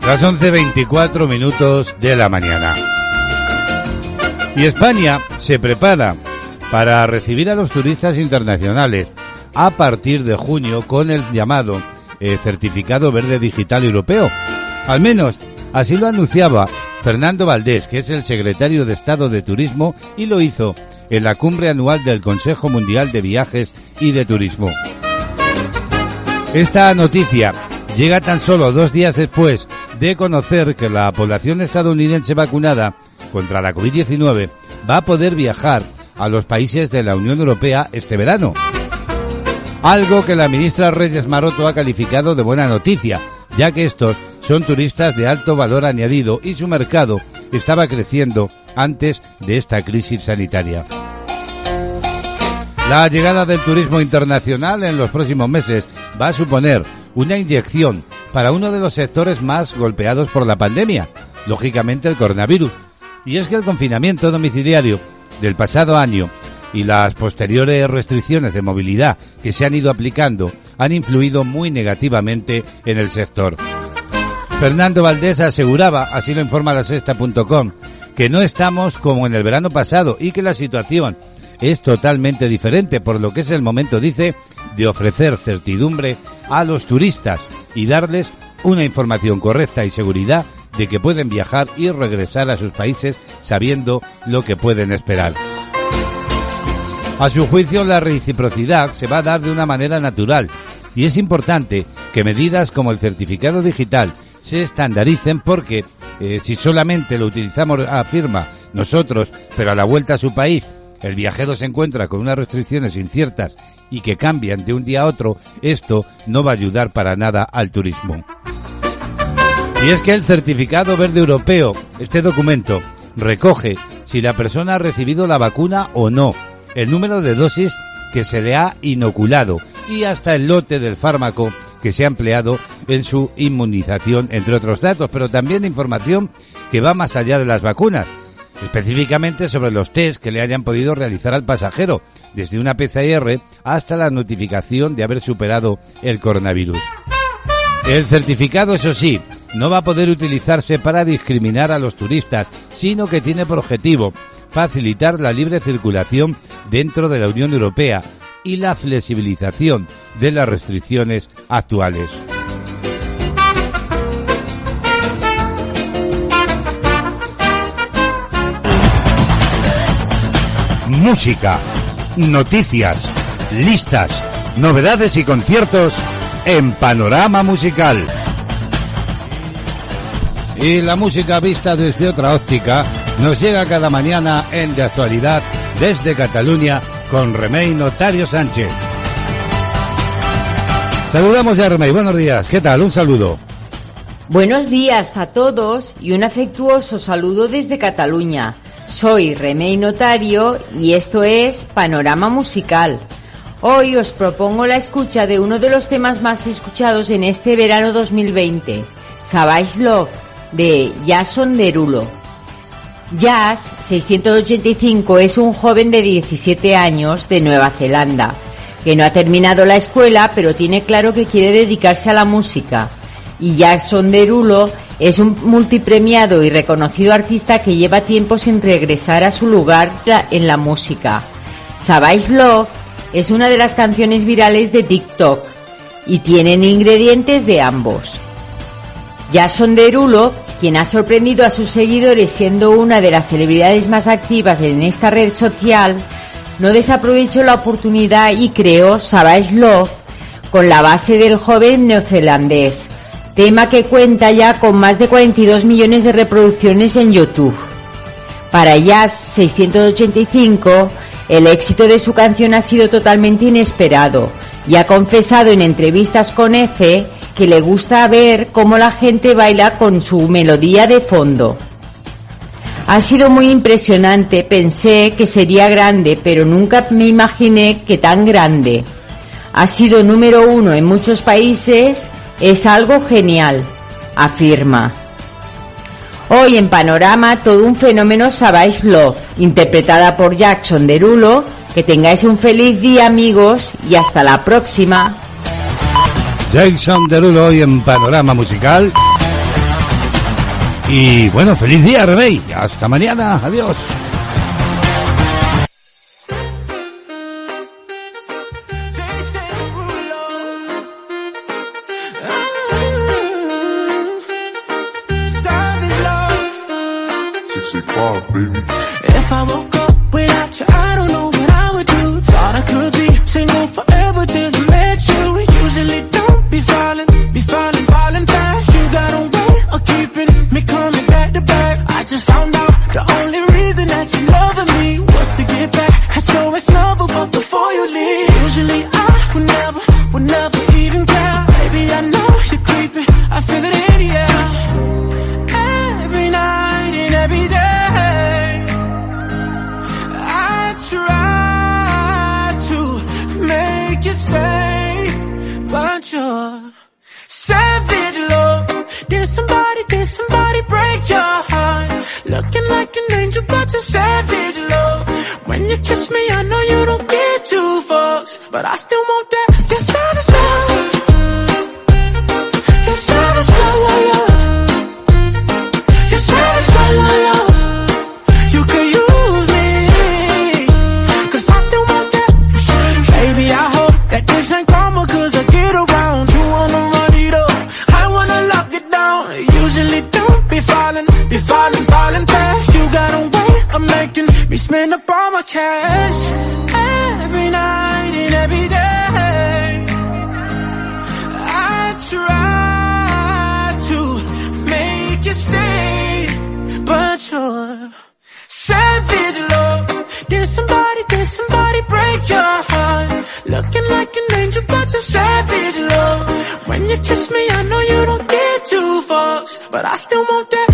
Las 11.24 minutos de la mañana. Y España se prepara para recibir a los turistas internacionales a partir de junio con el llamado eh, Certificado Verde Digital Europeo. Al menos así lo anunciaba Fernando Valdés, que es el secretario de Estado de Turismo, y lo hizo en la cumbre anual del Consejo Mundial de Viajes y de Turismo. Esta noticia llega tan solo dos días después de conocer que la población estadounidense vacunada contra la COVID-19 va a poder viajar a los países de la Unión Europea este verano. Algo que la ministra Reyes Maroto ha calificado de buena noticia, ya que estos son turistas de alto valor añadido y su mercado estaba creciendo antes de esta crisis sanitaria. La llegada del turismo internacional en los próximos meses va a suponer una inyección para uno de los sectores más golpeados por la pandemia, lógicamente el coronavirus. Y es que el confinamiento domiciliario del pasado año y las posteriores restricciones de movilidad que se han ido aplicando han influido muy negativamente en el sector. Fernando Valdés aseguraba, así lo informa la sexta.com, que no estamos como en el verano pasado y que la situación es totalmente diferente, por lo que es el momento, dice, de ofrecer certidumbre a los turistas y darles una información correcta y seguridad de que pueden viajar y regresar a sus países sabiendo lo que pueden esperar. A su juicio, la reciprocidad se va a dar de una manera natural y es importante que medidas como el certificado digital se estandaricen porque eh, si solamente lo utilizamos, afirma, nosotros, pero a la vuelta a su país, el viajero se encuentra con unas restricciones inciertas y que cambian de un día a otro, esto no va a ayudar para nada al turismo. Y es que el certificado verde europeo, este documento, recoge si la persona ha recibido la vacuna o no, el número de dosis que se le ha inoculado y hasta el lote del fármaco que se ha empleado en su inmunización, entre otros datos, pero también información que va más allá de las vacunas, específicamente sobre los test que le hayan podido realizar al pasajero, desde una PCR hasta la notificación de haber superado el coronavirus. El certificado, eso sí, no va a poder utilizarse para discriminar a los turistas, sino que tiene por objetivo facilitar la libre circulación dentro de la Unión Europea y la flexibilización de las restricciones actuales. Música, noticias, listas, novedades y conciertos en Panorama Musical. Y la música vista desde otra óptica nos llega cada mañana en De Actualidad desde Cataluña con Remey Notario Sánchez. Saludamos ya, Remey. Buenos días. ¿Qué tal? Un saludo. Buenos días a todos y un afectuoso saludo desde Cataluña. Soy Remey Notario y esto es Panorama Musical. Hoy os propongo la escucha de uno de los temas más escuchados en este verano 2020, Savage Love, de Jason Derulo. Jazz 685 es un joven de 17 años de Nueva Zelanda, que no ha terminado la escuela pero tiene claro que quiere dedicarse a la música. Y Jackson Derulo es un multipremiado y reconocido artista que lleva tiempo sin regresar a su lugar en la música. Savage Love es una de las canciones virales de TikTok y tienen ingredientes de ambos. Jason Derulo, quien ha sorprendido a sus seguidores siendo una de las celebridades más activas en esta red social, no desaprovechó la oportunidad y creó Savage Love con la base del joven neozelandés, tema que cuenta ya con más de 42 millones de reproducciones en YouTube. Para Jazz 685, el éxito de su canción ha sido totalmente inesperado y ha confesado en entrevistas con F que le gusta ver cómo la gente baila con su melodía de fondo. Ha sido muy impresionante, pensé que sería grande, pero nunca me imaginé que tan grande. Ha sido número uno en muchos países, es algo genial, afirma. Hoy en Panorama todo un fenómeno Savage Love, interpretada por Jackson Derulo. Que tengáis un feliz día amigos y hasta la próxima. Jason Derulo hoy en Panorama Musical. Y bueno, feliz día, Remey. Hasta mañana. Adiós. Looking like an angel, but you're savage love. When you kiss me, I know you don't get two fucks, but I still want that.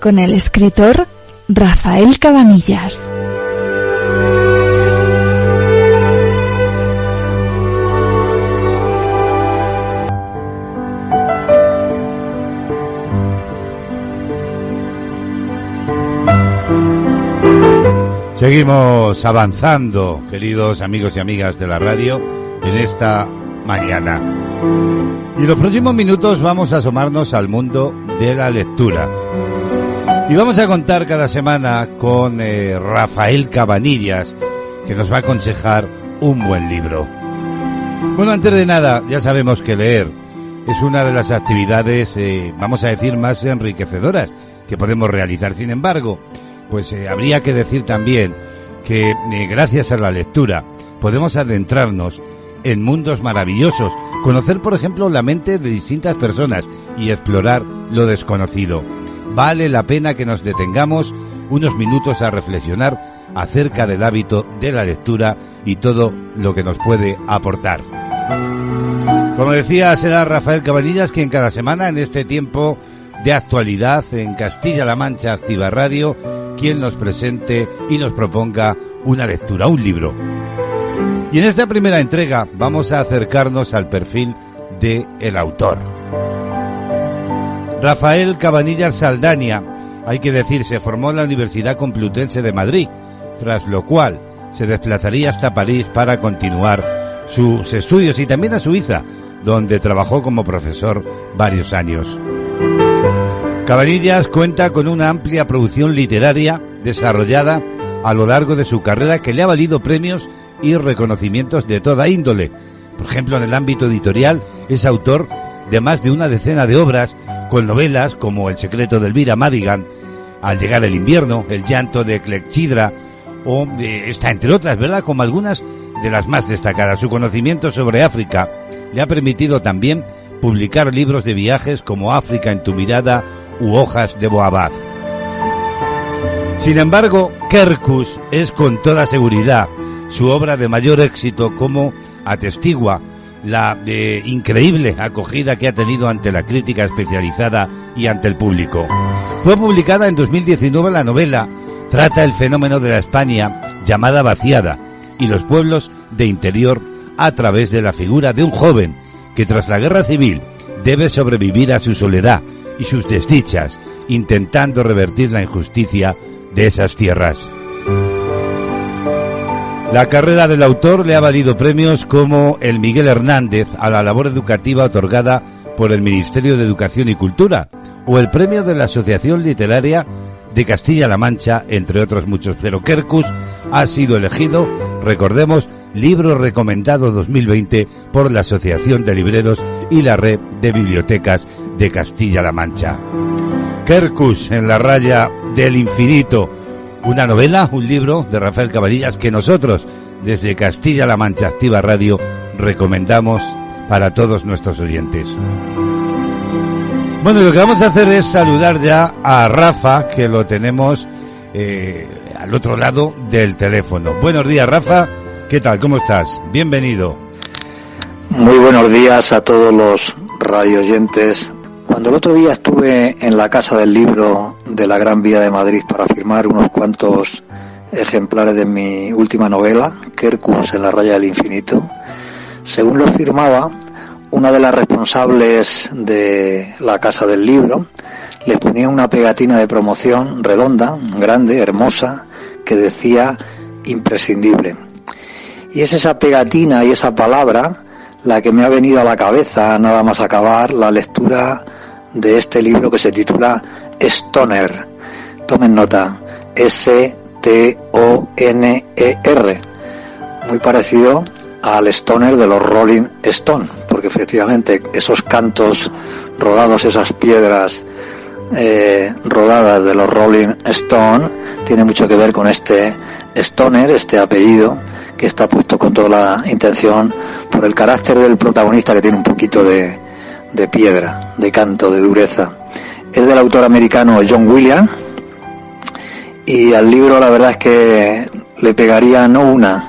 Con el escritor Rafael Cabanillas. Seguimos avanzando, queridos amigos y amigas de la radio, en esta mañana. Y los próximos minutos vamos a asomarnos al mundo de la lectura. Y vamos a contar cada semana con eh, Rafael Cabanillas, que nos va a aconsejar un buen libro. Bueno, antes de nada, ya sabemos que leer es una de las actividades, eh, vamos a decir, más enriquecedoras que podemos realizar. Sin embargo, pues eh, habría que decir también que gracias a la lectura podemos adentrarnos en mundos maravillosos, conocer por ejemplo la mente de distintas personas y explorar lo desconocido. Vale la pena que nos detengamos unos minutos a reflexionar acerca del hábito de la lectura y todo lo que nos puede aportar. Como decía, será Rafael Cabanillas quien cada semana en este tiempo de actualidad en Castilla-La Mancha Activa Radio, quien nos presente y nos proponga una lectura, un libro. Y en esta primera entrega vamos a acercarnos al perfil de el autor. Rafael Cabanillas Saldaña, hay que decir, se formó en la Universidad Complutense de Madrid, tras lo cual se desplazaría hasta París para continuar sus estudios y también a Suiza, donde trabajó como profesor varios años. Cabanillas cuenta con una amplia producción literaria desarrollada a lo largo de su carrera que le ha valido premios y reconocimientos de toda índole. Por ejemplo, en el ámbito editorial es autor de más de una decena de obras con novelas como El secreto de Elvira Madigan, Al llegar el invierno, El llanto de Clexidra o eh, está entre otras, ¿verdad? Como algunas de las más destacadas. Su conocimiento sobre África le ha permitido también publicar libros de viajes como África en tu mirada u Hojas de Boabad. Sin embargo, Kerkus es con toda seguridad su obra de mayor éxito como atestigua la eh, increíble acogida que ha tenido ante la crítica especializada y ante el público. Fue publicada en 2019 la novela Trata el fenómeno de la España llamada vaciada y los pueblos de interior a través de la figura de un joven que tras la guerra civil debe sobrevivir a su soledad y sus desdichas, intentando revertir la injusticia de esas tierras. La carrera del autor le ha valido premios como el Miguel Hernández a la labor educativa otorgada por el Ministerio de Educación y Cultura o el premio de la Asociación Literaria de Castilla-La Mancha, entre otros muchos. Pero Kerkus ha sido elegido, recordemos, libro recomendado 2020 por la Asociación de Libreros y la Red de Bibliotecas de Castilla-La Mancha. Kerkus en la raya del infinito una novela, un libro de Rafael Cabanillas que nosotros desde Castilla-La Mancha Activa Radio recomendamos para todos nuestros oyentes. Bueno, lo que vamos a hacer es saludar ya a Rafa, que lo tenemos eh, al otro lado del teléfono. Buenos días, Rafa. ¿Qué tal? ¿Cómo estás? Bienvenido. Muy buenos días a todos los radioyentes cuando el otro día estuve en la Casa del Libro de la Gran Vía de Madrid para firmar unos cuantos ejemplares de mi última novela, Kerkus en la raya del infinito, según lo firmaba, una de las responsables de la Casa del Libro les ponía una pegatina de promoción redonda, grande, hermosa, que decía imprescindible. Y es esa pegatina y esa palabra la que me ha venido a la cabeza, nada más acabar la lectura de este libro que se titula Stoner. Tomen nota, S-T-O-N-E-R. Muy parecido al Stoner de los Rolling Stone, porque efectivamente esos cantos rodados, esas piedras eh, rodadas de los Rolling Stone, tiene mucho que ver con este Stoner, este apellido, que está puesto con toda la intención por el carácter del protagonista que tiene un poquito de, de piedra, de canto, de dureza. Es del autor americano John Williams y al libro la verdad es que le pegaría no una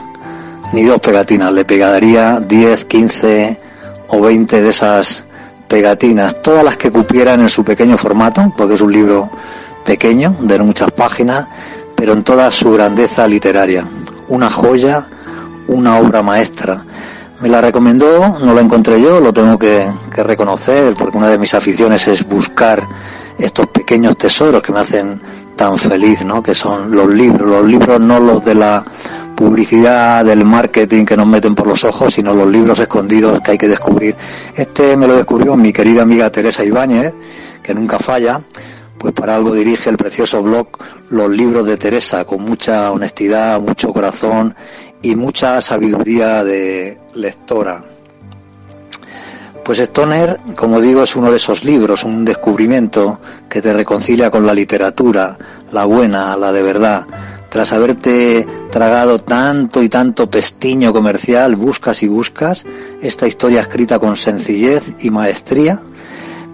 ni dos pegatinas, le pegaría 10, 15 o 20 de esas pegatinas, todas las que cupieran en su pequeño formato, porque es un libro pequeño, de muchas páginas, pero en toda su grandeza literaria. Una joya, una obra maestra. Me la recomendó, no la encontré yo, lo tengo que, que reconocer, porque una de mis aficiones es buscar estos pequeños tesoros que me hacen tan feliz, ¿no? Que son los libros, los libros no los de la publicidad, del marketing que nos meten por los ojos, sino los libros escondidos que hay que descubrir. Este me lo descubrió mi querida amiga Teresa Ibáñez, que nunca falla, pues para algo dirige el precioso blog Los libros de Teresa, con mucha honestidad, mucho corazón y mucha sabiduría de lectora. Pues Stoner, como digo, es uno de esos libros, un descubrimiento que te reconcilia con la literatura, la buena, la de verdad. Tras haberte tragado tanto y tanto pestiño comercial, buscas y buscas esta historia escrita con sencillez y maestría.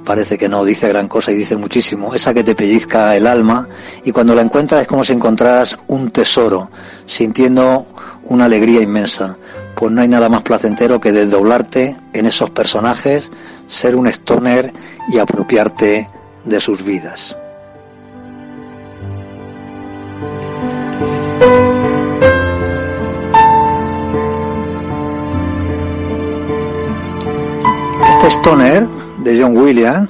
Parece que no dice gran cosa y dice muchísimo. Esa que te pellizca el alma y cuando la encuentras es como si encontraras un tesoro, sintiendo una alegría inmensa pues no hay nada más placentero que desdoblarte en esos personajes, ser un stoner y apropiarte de sus vidas. Este stoner de John Williams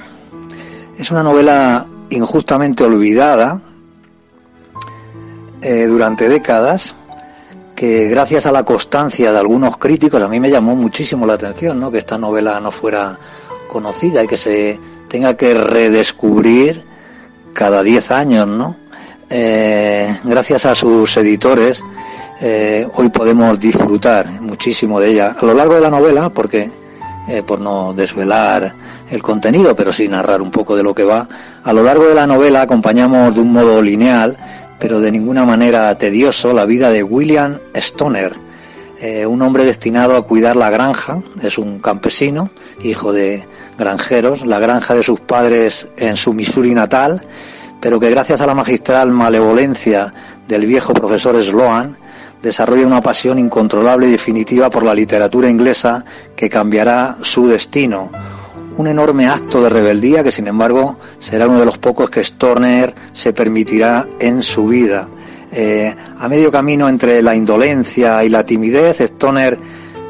es una novela injustamente olvidada eh, durante décadas que gracias a la constancia de algunos críticos, a mí me llamó muchísimo la atención, ¿no? Que esta novela no fuera conocida y que se tenga que redescubrir cada 10 años, ¿no? Eh, gracias a sus editores, eh, hoy podemos disfrutar muchísimo de ella. A lo largo de la novela, porque eh, por no desvelar el contenido, pero sí narrar un poco de lo que va, a lo largo de la novela acompañamos de un modo lineal pero de ninguna manera tedioso, la vida de William Stoner, eh, un hombre destinado a cuidar la granja, es un campesino, hijo de granjeros, la granja de sus padres en su Missouri natal, pero que gracias a la magistral malevolencia del viejo profesor Sloan, desarrolla una pasión incontrolable y definitiva por la literatura inglesa que cambiará su destino, un enorme acto de rebeldía que sin embargo será uno de los pocos que Storner se permitirá en su vida. Eh, a medio camino entre la indolencia y la timidez, Stoner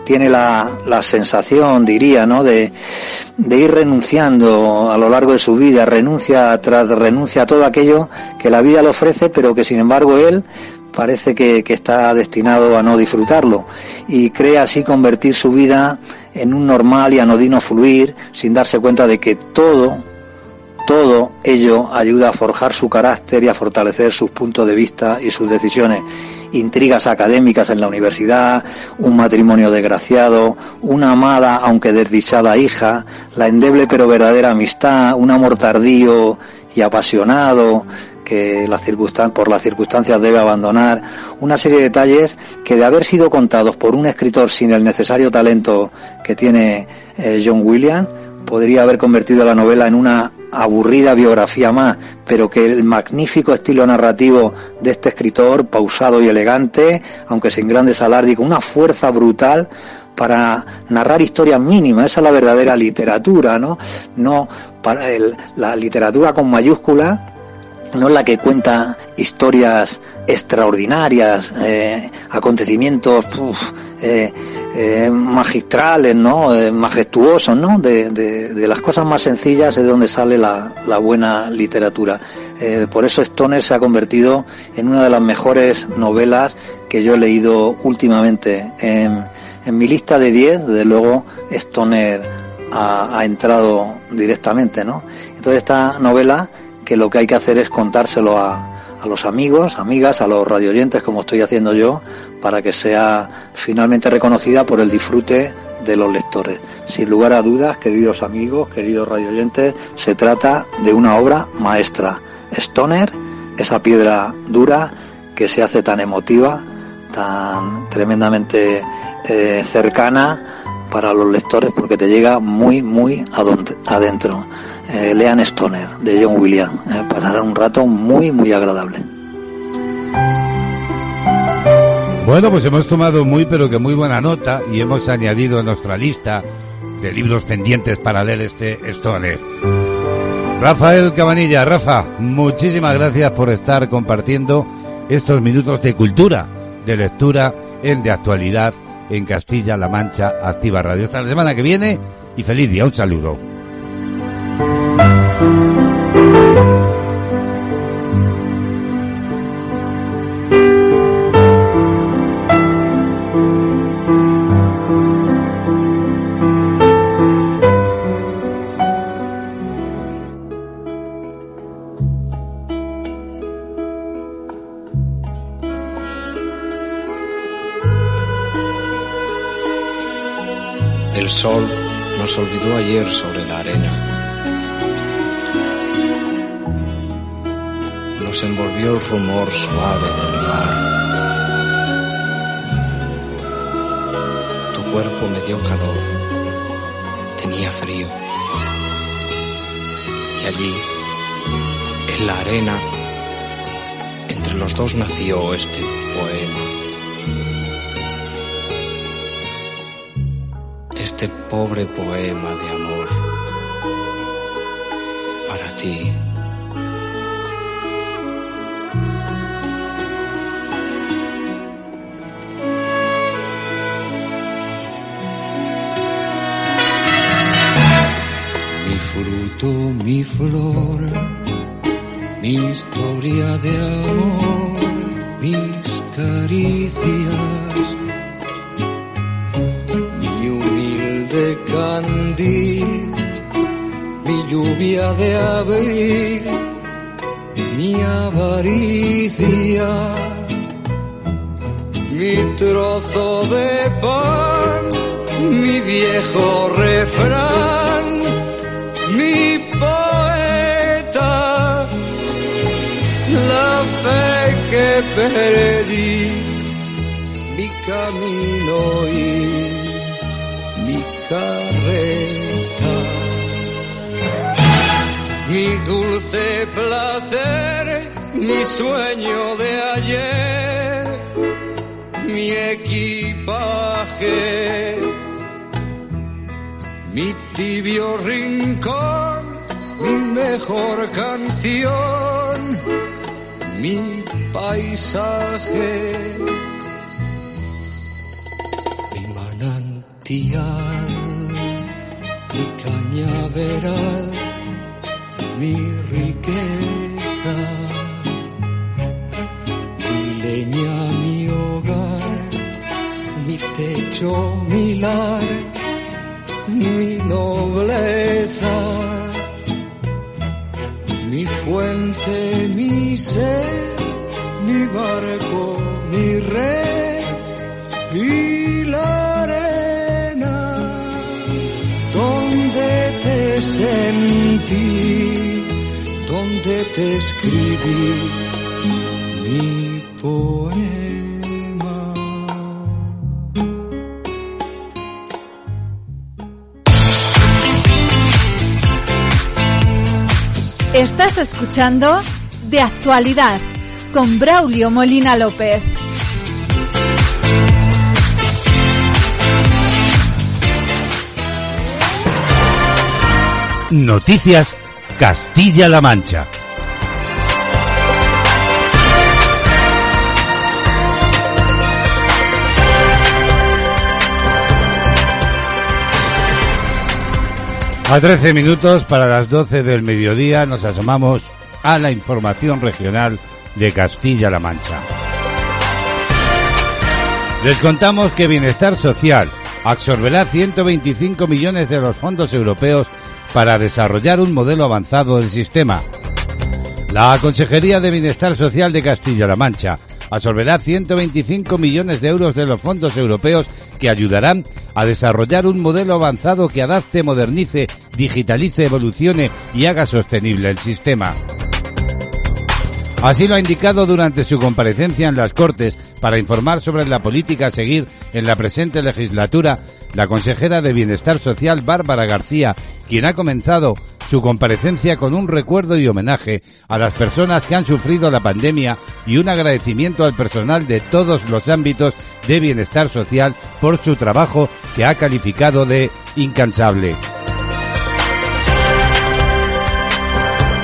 tiene la, la sensación, diría, ¿no? De, de, ir renunciando a lo largo de su vida, renuncia tras renuncia a todo aquello que la vida le ofrece, pero que sin embargo él parece que, está destinado a no disfrutarlo y cree así convertir su vida en un normal y anodino fluir sin darse cuenta de que todo, todo ello ayuda a forjar su carácter y a fortalecer sus puntos de vista y sus decisiones. Intrigas académicas en la universidad, un matrimonio desgraciado, una amada aunque desdichada hija, la endeble pero verdadera amistad, un amor tardío y apasionado, que por las circunstancias debe abandonar, una serie de detalles que de haber sido contados por un escritor sin el necesario talento que tiene eh, John Williams, podría haber convertido la novela en una aburrida biografía más, pero que el magnífico estilo narrativo de este escritor, pausado y elegante, aunque sin grandes alardes, con una fuerza brutal, para narrar historias mínimas, esa es la verdadera literatura, ¿no? No para la literatura con mayúscula no la que cuenta historias extraordinarias, eh, acontecimientos eh, eh, magistrales, ¿no? Majestuosos, ¿no? De, las cosas más sencillas es de donde sale la, la buena literatura. Por eso Stoner se ha convertido en una de las mejores novelas que yo he leído últimamente. En, en mi lista de 10, desde luego, Stoner ha, ha entrado directamente, ¿no? Entonces esta novela que lo que hay que hacer es contárselo a, a los amigos, amigas, a los radioyentes como estoy haciendo yo, para que sea finalmente reconocida por el disfrute de los lectores. Sin lugar a dudas, queridos amigos, queridos radioyentes, se trata de una obra maestra. Stoner, esa piedra dura que se hace tan emotiva, tan tremendamente eh, cercana para los lectores porque te llega muy, muy adentro. Eh, lean Stoner de John Williams. Eh, pasarán un rato muy, muy agradable. Bueno, pues hemos tomado muy pero que muy buena nota y hemos añadido a nuestra lista de libros pendientes para leer este Stoner. Rafael Cabanilla, Rafa, muchísimas gracias por estar compartiendo estos minutos de cultura, de lectura en de actualidad en Castilla-La Mancha Activa Radio. Hasta la semana que viene y feliz día. Un saludo. Sol nos olvidó ayer sobre la arena. Nos envolvió el rumor suave del mar. Tu cuerpo me dio calor. Tenía frío. Y allí, en la arena, entre los dos nació este poema. Este pobre poema de amor para ti. Mi fruto, mi flor, mi historia de amor, mis caricias, lluvia de abril, mi avaricia, mi trozo de pan, mi viejo refrán, mi poeta, la fe que perdí, Mi dulce placer, mi sueño de ayer, mi equipaje, mi tibio rincón, mi mejor canción, mi paisaje, mi manantial, mi cañaveral, mi riqueza, mi leña, mi hogar, mi techo, mi lar, mi nobleza, mi fuente, mi sed, mi barco, mi red y la arena. Donde te sentí, te escribí mi poema. Estás escuchando De Actualidad con Braulio Molina López. Noticias Castilla-La Mancha. A 13 minutos para las 12 del mediodía nos asomamos a la información regional de Castilla-La Mancha. Les contamos que Bienestar Social absorberá 125 millones de los fondos europeos para desarrollar un modelo avanzado del sistema. La Consejería de Bienestar Social de Castilla-La Mancha absorberá 125 millones de euros de los fondos europeos que ayudarán a desarrollar un modelo avanzado que adapte, modernice, digitalice, evolucione y haga sostenible el sistema. Así lo ha indicado durante su comparecencia en las Cortes para informar sobre la política a seguir en la presente legislatura la consejera de Bienestar Social Bárbara García, quien ha comenzado su comparecencia con un recuerdo y homenaje a las personas que han sufrido la pandemia y un agradecimiento al personal de todos los ámbitos de bienestar social por su trabajo que ha calificado de incansable.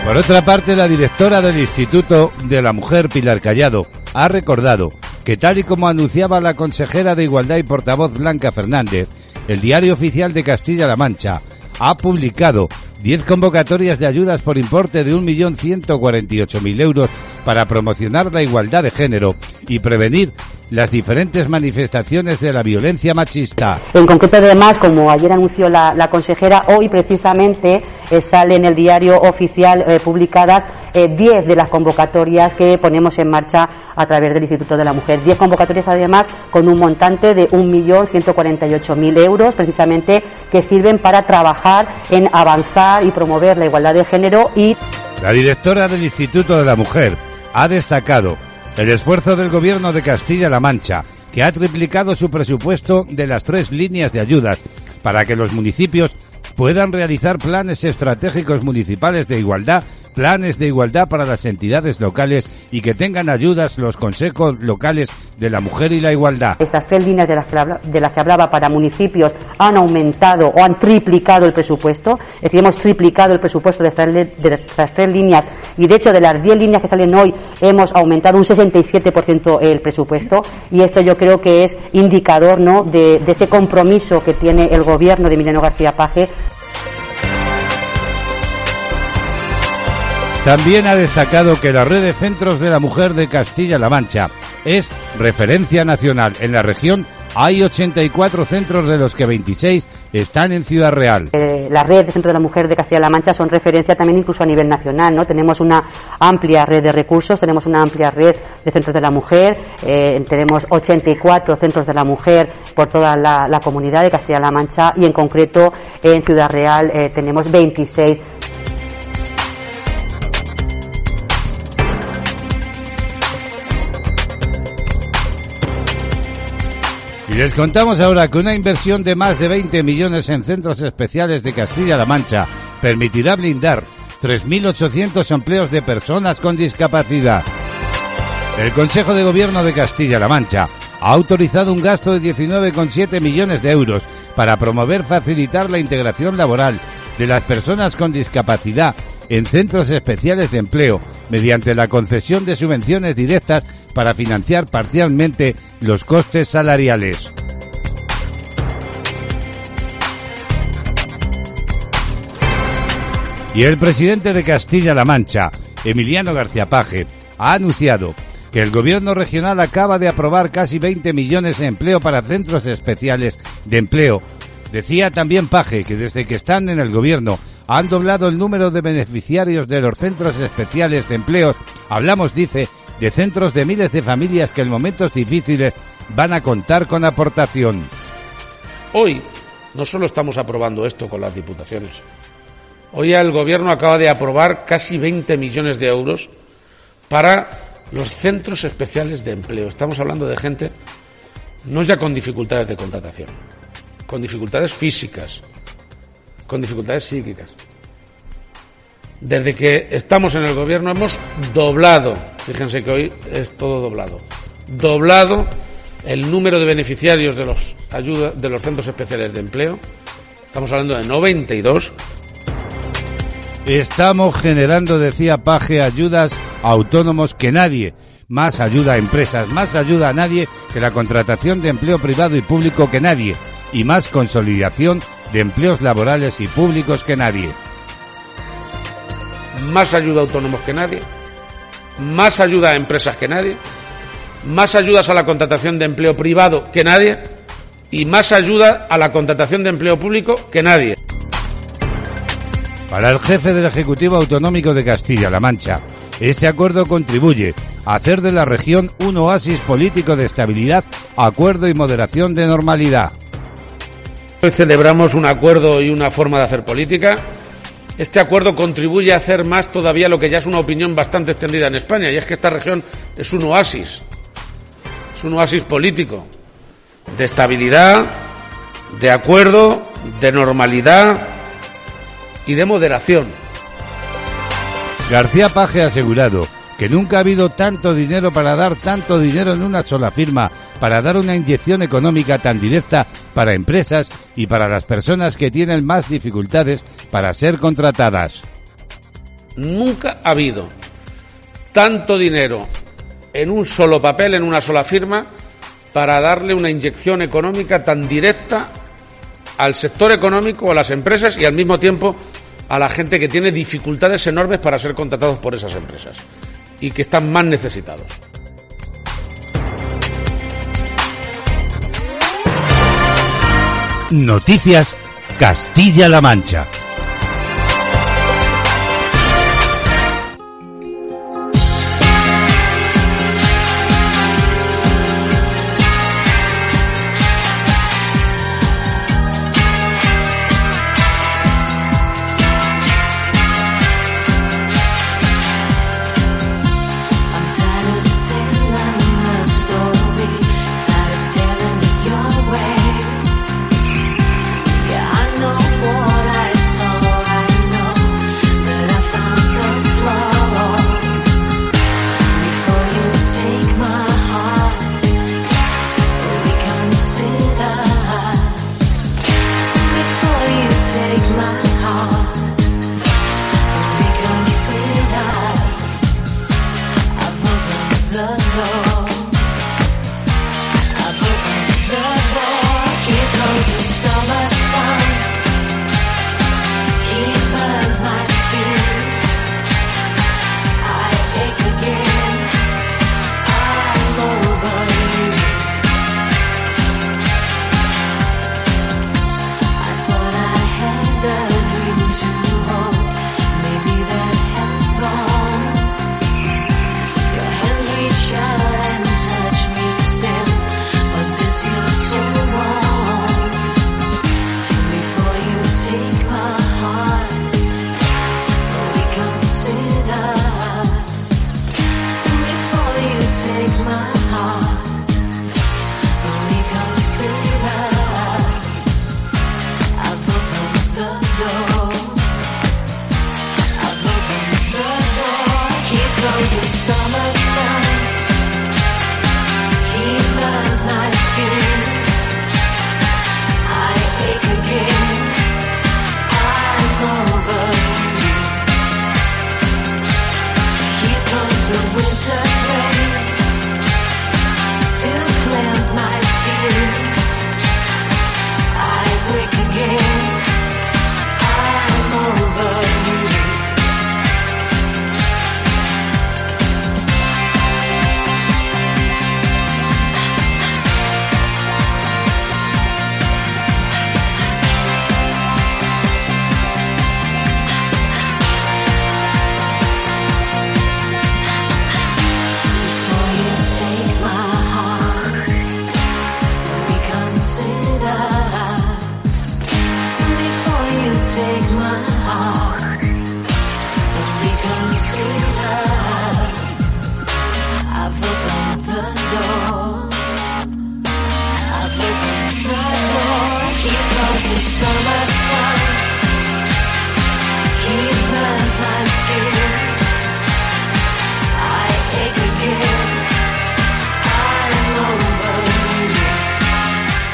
Por otra parte, la directora del Instituto de la Mujer, Pilar Callado, ha recordado que tal y como anunciaba la consejera de Igualdad y portavoz Blanca Fernández, el Diario Oficial de Castilla-La Mancha ha publicado 10 convocatorias de ayudas por importe de 1.148.000 euros para promocionar la igualdad de género y prevenir las diferentes manifestaciones de la violencia machista. En concreto, además, como ayer anunció la, consejera, hoy precisamente eh, sale en el diario oficial eh, publicadas 10 eh, de las convocatorias que ponemos en marcha a través del Instituto de la Mujer. 10 convocatorias, además, con un montante de 1.148.000 euros, precisamente, que sirven para trabajar en avanzar y promover la igualdad de género y. La directora del Instituto de la Mujer ha destacado el esfuerzo del Gobierno de Castilla-La Mancha, que ha triplicado su presupuesto de las tres líneas de ayudas para que los municipios puedan realizar planes estratégicos municipales de igualdad planes de igualdad para las entidades locales y que tengan ayudas los consejos locales de la mujer y la igualdad. Estas tres líneas de las que, hablaba para municipios han aumentado o han triplicado el presupuesto, es decir, hemos triplicado el presupuesto de estas, tres líneas y de hecho de las diez líneas que salen hoy hemos aumentado un 67% el presupuesto y esto yo creo que es indicador ¿no? de, de ese compromiso que tiene el gobierno de Emiliano García Paje También ha destacado que la red de centros de la mujer de Castilla-La Mancha es referencia nacional. En la región hay 84 centros de los que 26 están en Ciudad Real. Eh, la red de centros de la mujer de Castilla-La Mancha son referencia también incluso a nivel nacional, ¿no? Tenemos una amplia red de recursos, tenemos una amplia red de centros de la mujer, eh, tenemos 84 centros de la mujer por toda la, comunidad de Castilla-La Mancha y en concreto en Ciudad Real eh, tenemos 26 Y les contamos ahora que una inversión de más de 20 millones en centros especiales de Castilla-La Mancha permitirá blindar 3.800 empleos de personas con discapacidad. El Consejo de Gobierno de Castilla-La Mancha ha autorizado un gasto de 19,7 millones de euros para promover facilitar la integración laboral de las personas con discapacidad en centros especiales de empleo mediante la concesión de subvenciones directas para financiar parcialmente los costes salariales. Y el presidente de Castilla-La Mancha, Emiliano García Paje, ha anunciado que el gobierno regional acaba de aprobar casi 20 millones de empleo para centros especiales de empleo. Decía también Paje que desde que están en el gobierno han doblado el número de beneficiarios de los centros especiales de empleo. Hablamos, dice, de centros de miles de familias que en momentos difíciles van a contar con aportación. Hoy no solo estamos aprobando esto con las diputaciones. Hoy el Gobierno acaba de aprobar casi 20 millones de euros para los centros especiales de empleo. Estamos hablando de gente no ya con dificultades de contratación, con dificultades físicas, con dificultades psíquicas. Desde que estamos en el gobierno hemos doblado, fíjense que hoy es todo doblado, doblado el número de beneficiarios de los ayuda, de los centros especiales de empleo. Estamos hablando de 92. Estamos generando, decía Paje, ayudas a autónomos que nadie, más ayuda a empresas, más ayuda a nadie que la contratación de empleo privado y público que nadie, y más consolidación de empleos laborales y públicos que nadie. Más ayuda a autónomos que nadie, más ayuda a empresas que nadie, más ayudas a la contratación de empleo privado que nadie y más ayuda a la contratación de empleo público que nadie. Para el jefe del Ejecutivo Autonómico de Castilla-La Mancha, este acuerdo contribuye a hacer de la región un oasis político de estabilidad, acuerdo y moderación de normalidad. Hoy celebramos un acuerdo y una forma de hacer política. Este acuerdo contribuye a hacer más todavía lo que ya es una opinión bastante extendida en España, y es que esta región es un oasis, es un oasis político, de estabilidad, de acuerdo, de normalidad y de moderación. García Paje ha asegurado que nunca ha habido tanto dinero para dar tanto dinero en una sola firma, para dar una inyección económica tan directa para empresas y para las personas que tienen más dificultades para ser contratadas. Nunca ha habido tanto dinero en un solo papel, en una sola firma, para darle una inyección económica tan directa al sector económico, a las empresas y al mismo tiempo a la gente que tiene dificultades enormes para ser contratados por esas empresas y que están más necesitados. Noticias Castilla-La Mancha.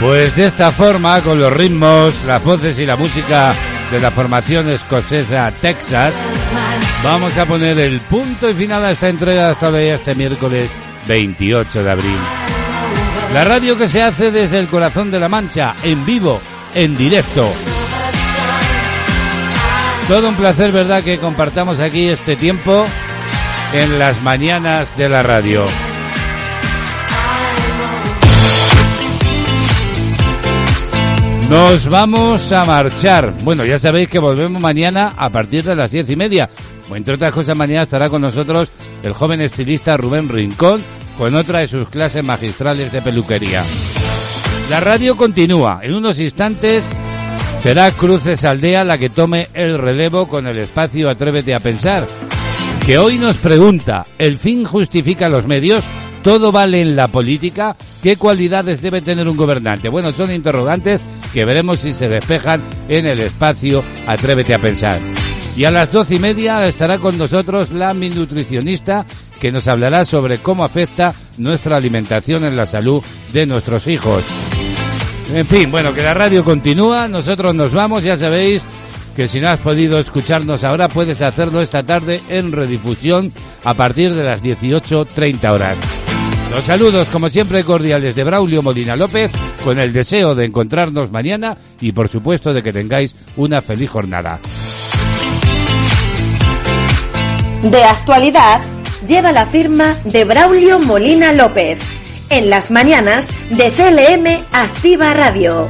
Pues de esta forma, con los ritmos, las voces y la música de la formación escocesa Texas, vamos a poner el punto y final a esta entrega hasta de este miércoles 28 de abril. La radio que se hace desde el corazón de la Mancha, en vivo, en directo. Todo un placer, ¿verdad?, que compartamos aquí este tiempo en las mañanas de la radio. Nos vamos a marchar. Bueno, ya sabéis que volvemos mañana a partir de las diez y media. Entre otras cosas, mañana estará con nosotros el joven estilista Rubén Rincón con otra de sus clases magistrales de peluquería. La radio continúa. En unos instantes será Cruces Aldea la que tome el relevo con el espacio Atrévete a Pensar. Que hoy nos pregunta, ¿el fin justifica los medios? ¿Todo vale en la política? ¿Qué cualidades debe tener un gobernante? Bueno, son interrogantes que veremos si se despejan en el espacio Atrévete a Pensar. Y a las doce y media estará con nosotros la nutricionista que nos hablará sobre cómo afecta nuestra alimentación en la salud de nuestros hijos. En fin, bueno, que la radio continúa, nosotros nos vamos, ya sabéis que si no has podido escucharnos ahora puedes hacerlo esta tarde en redifusión a partir de las 18.30 horas. Los saludos, como siempre, cordiales de Braulio Molina López, con el deseo de encontrarnos mañana y, por supuesto, de que tengáis una feliz jornada. De actualidad, lleva la firma de Braulio Molina López. En las mañanas de CLM Activa Radio.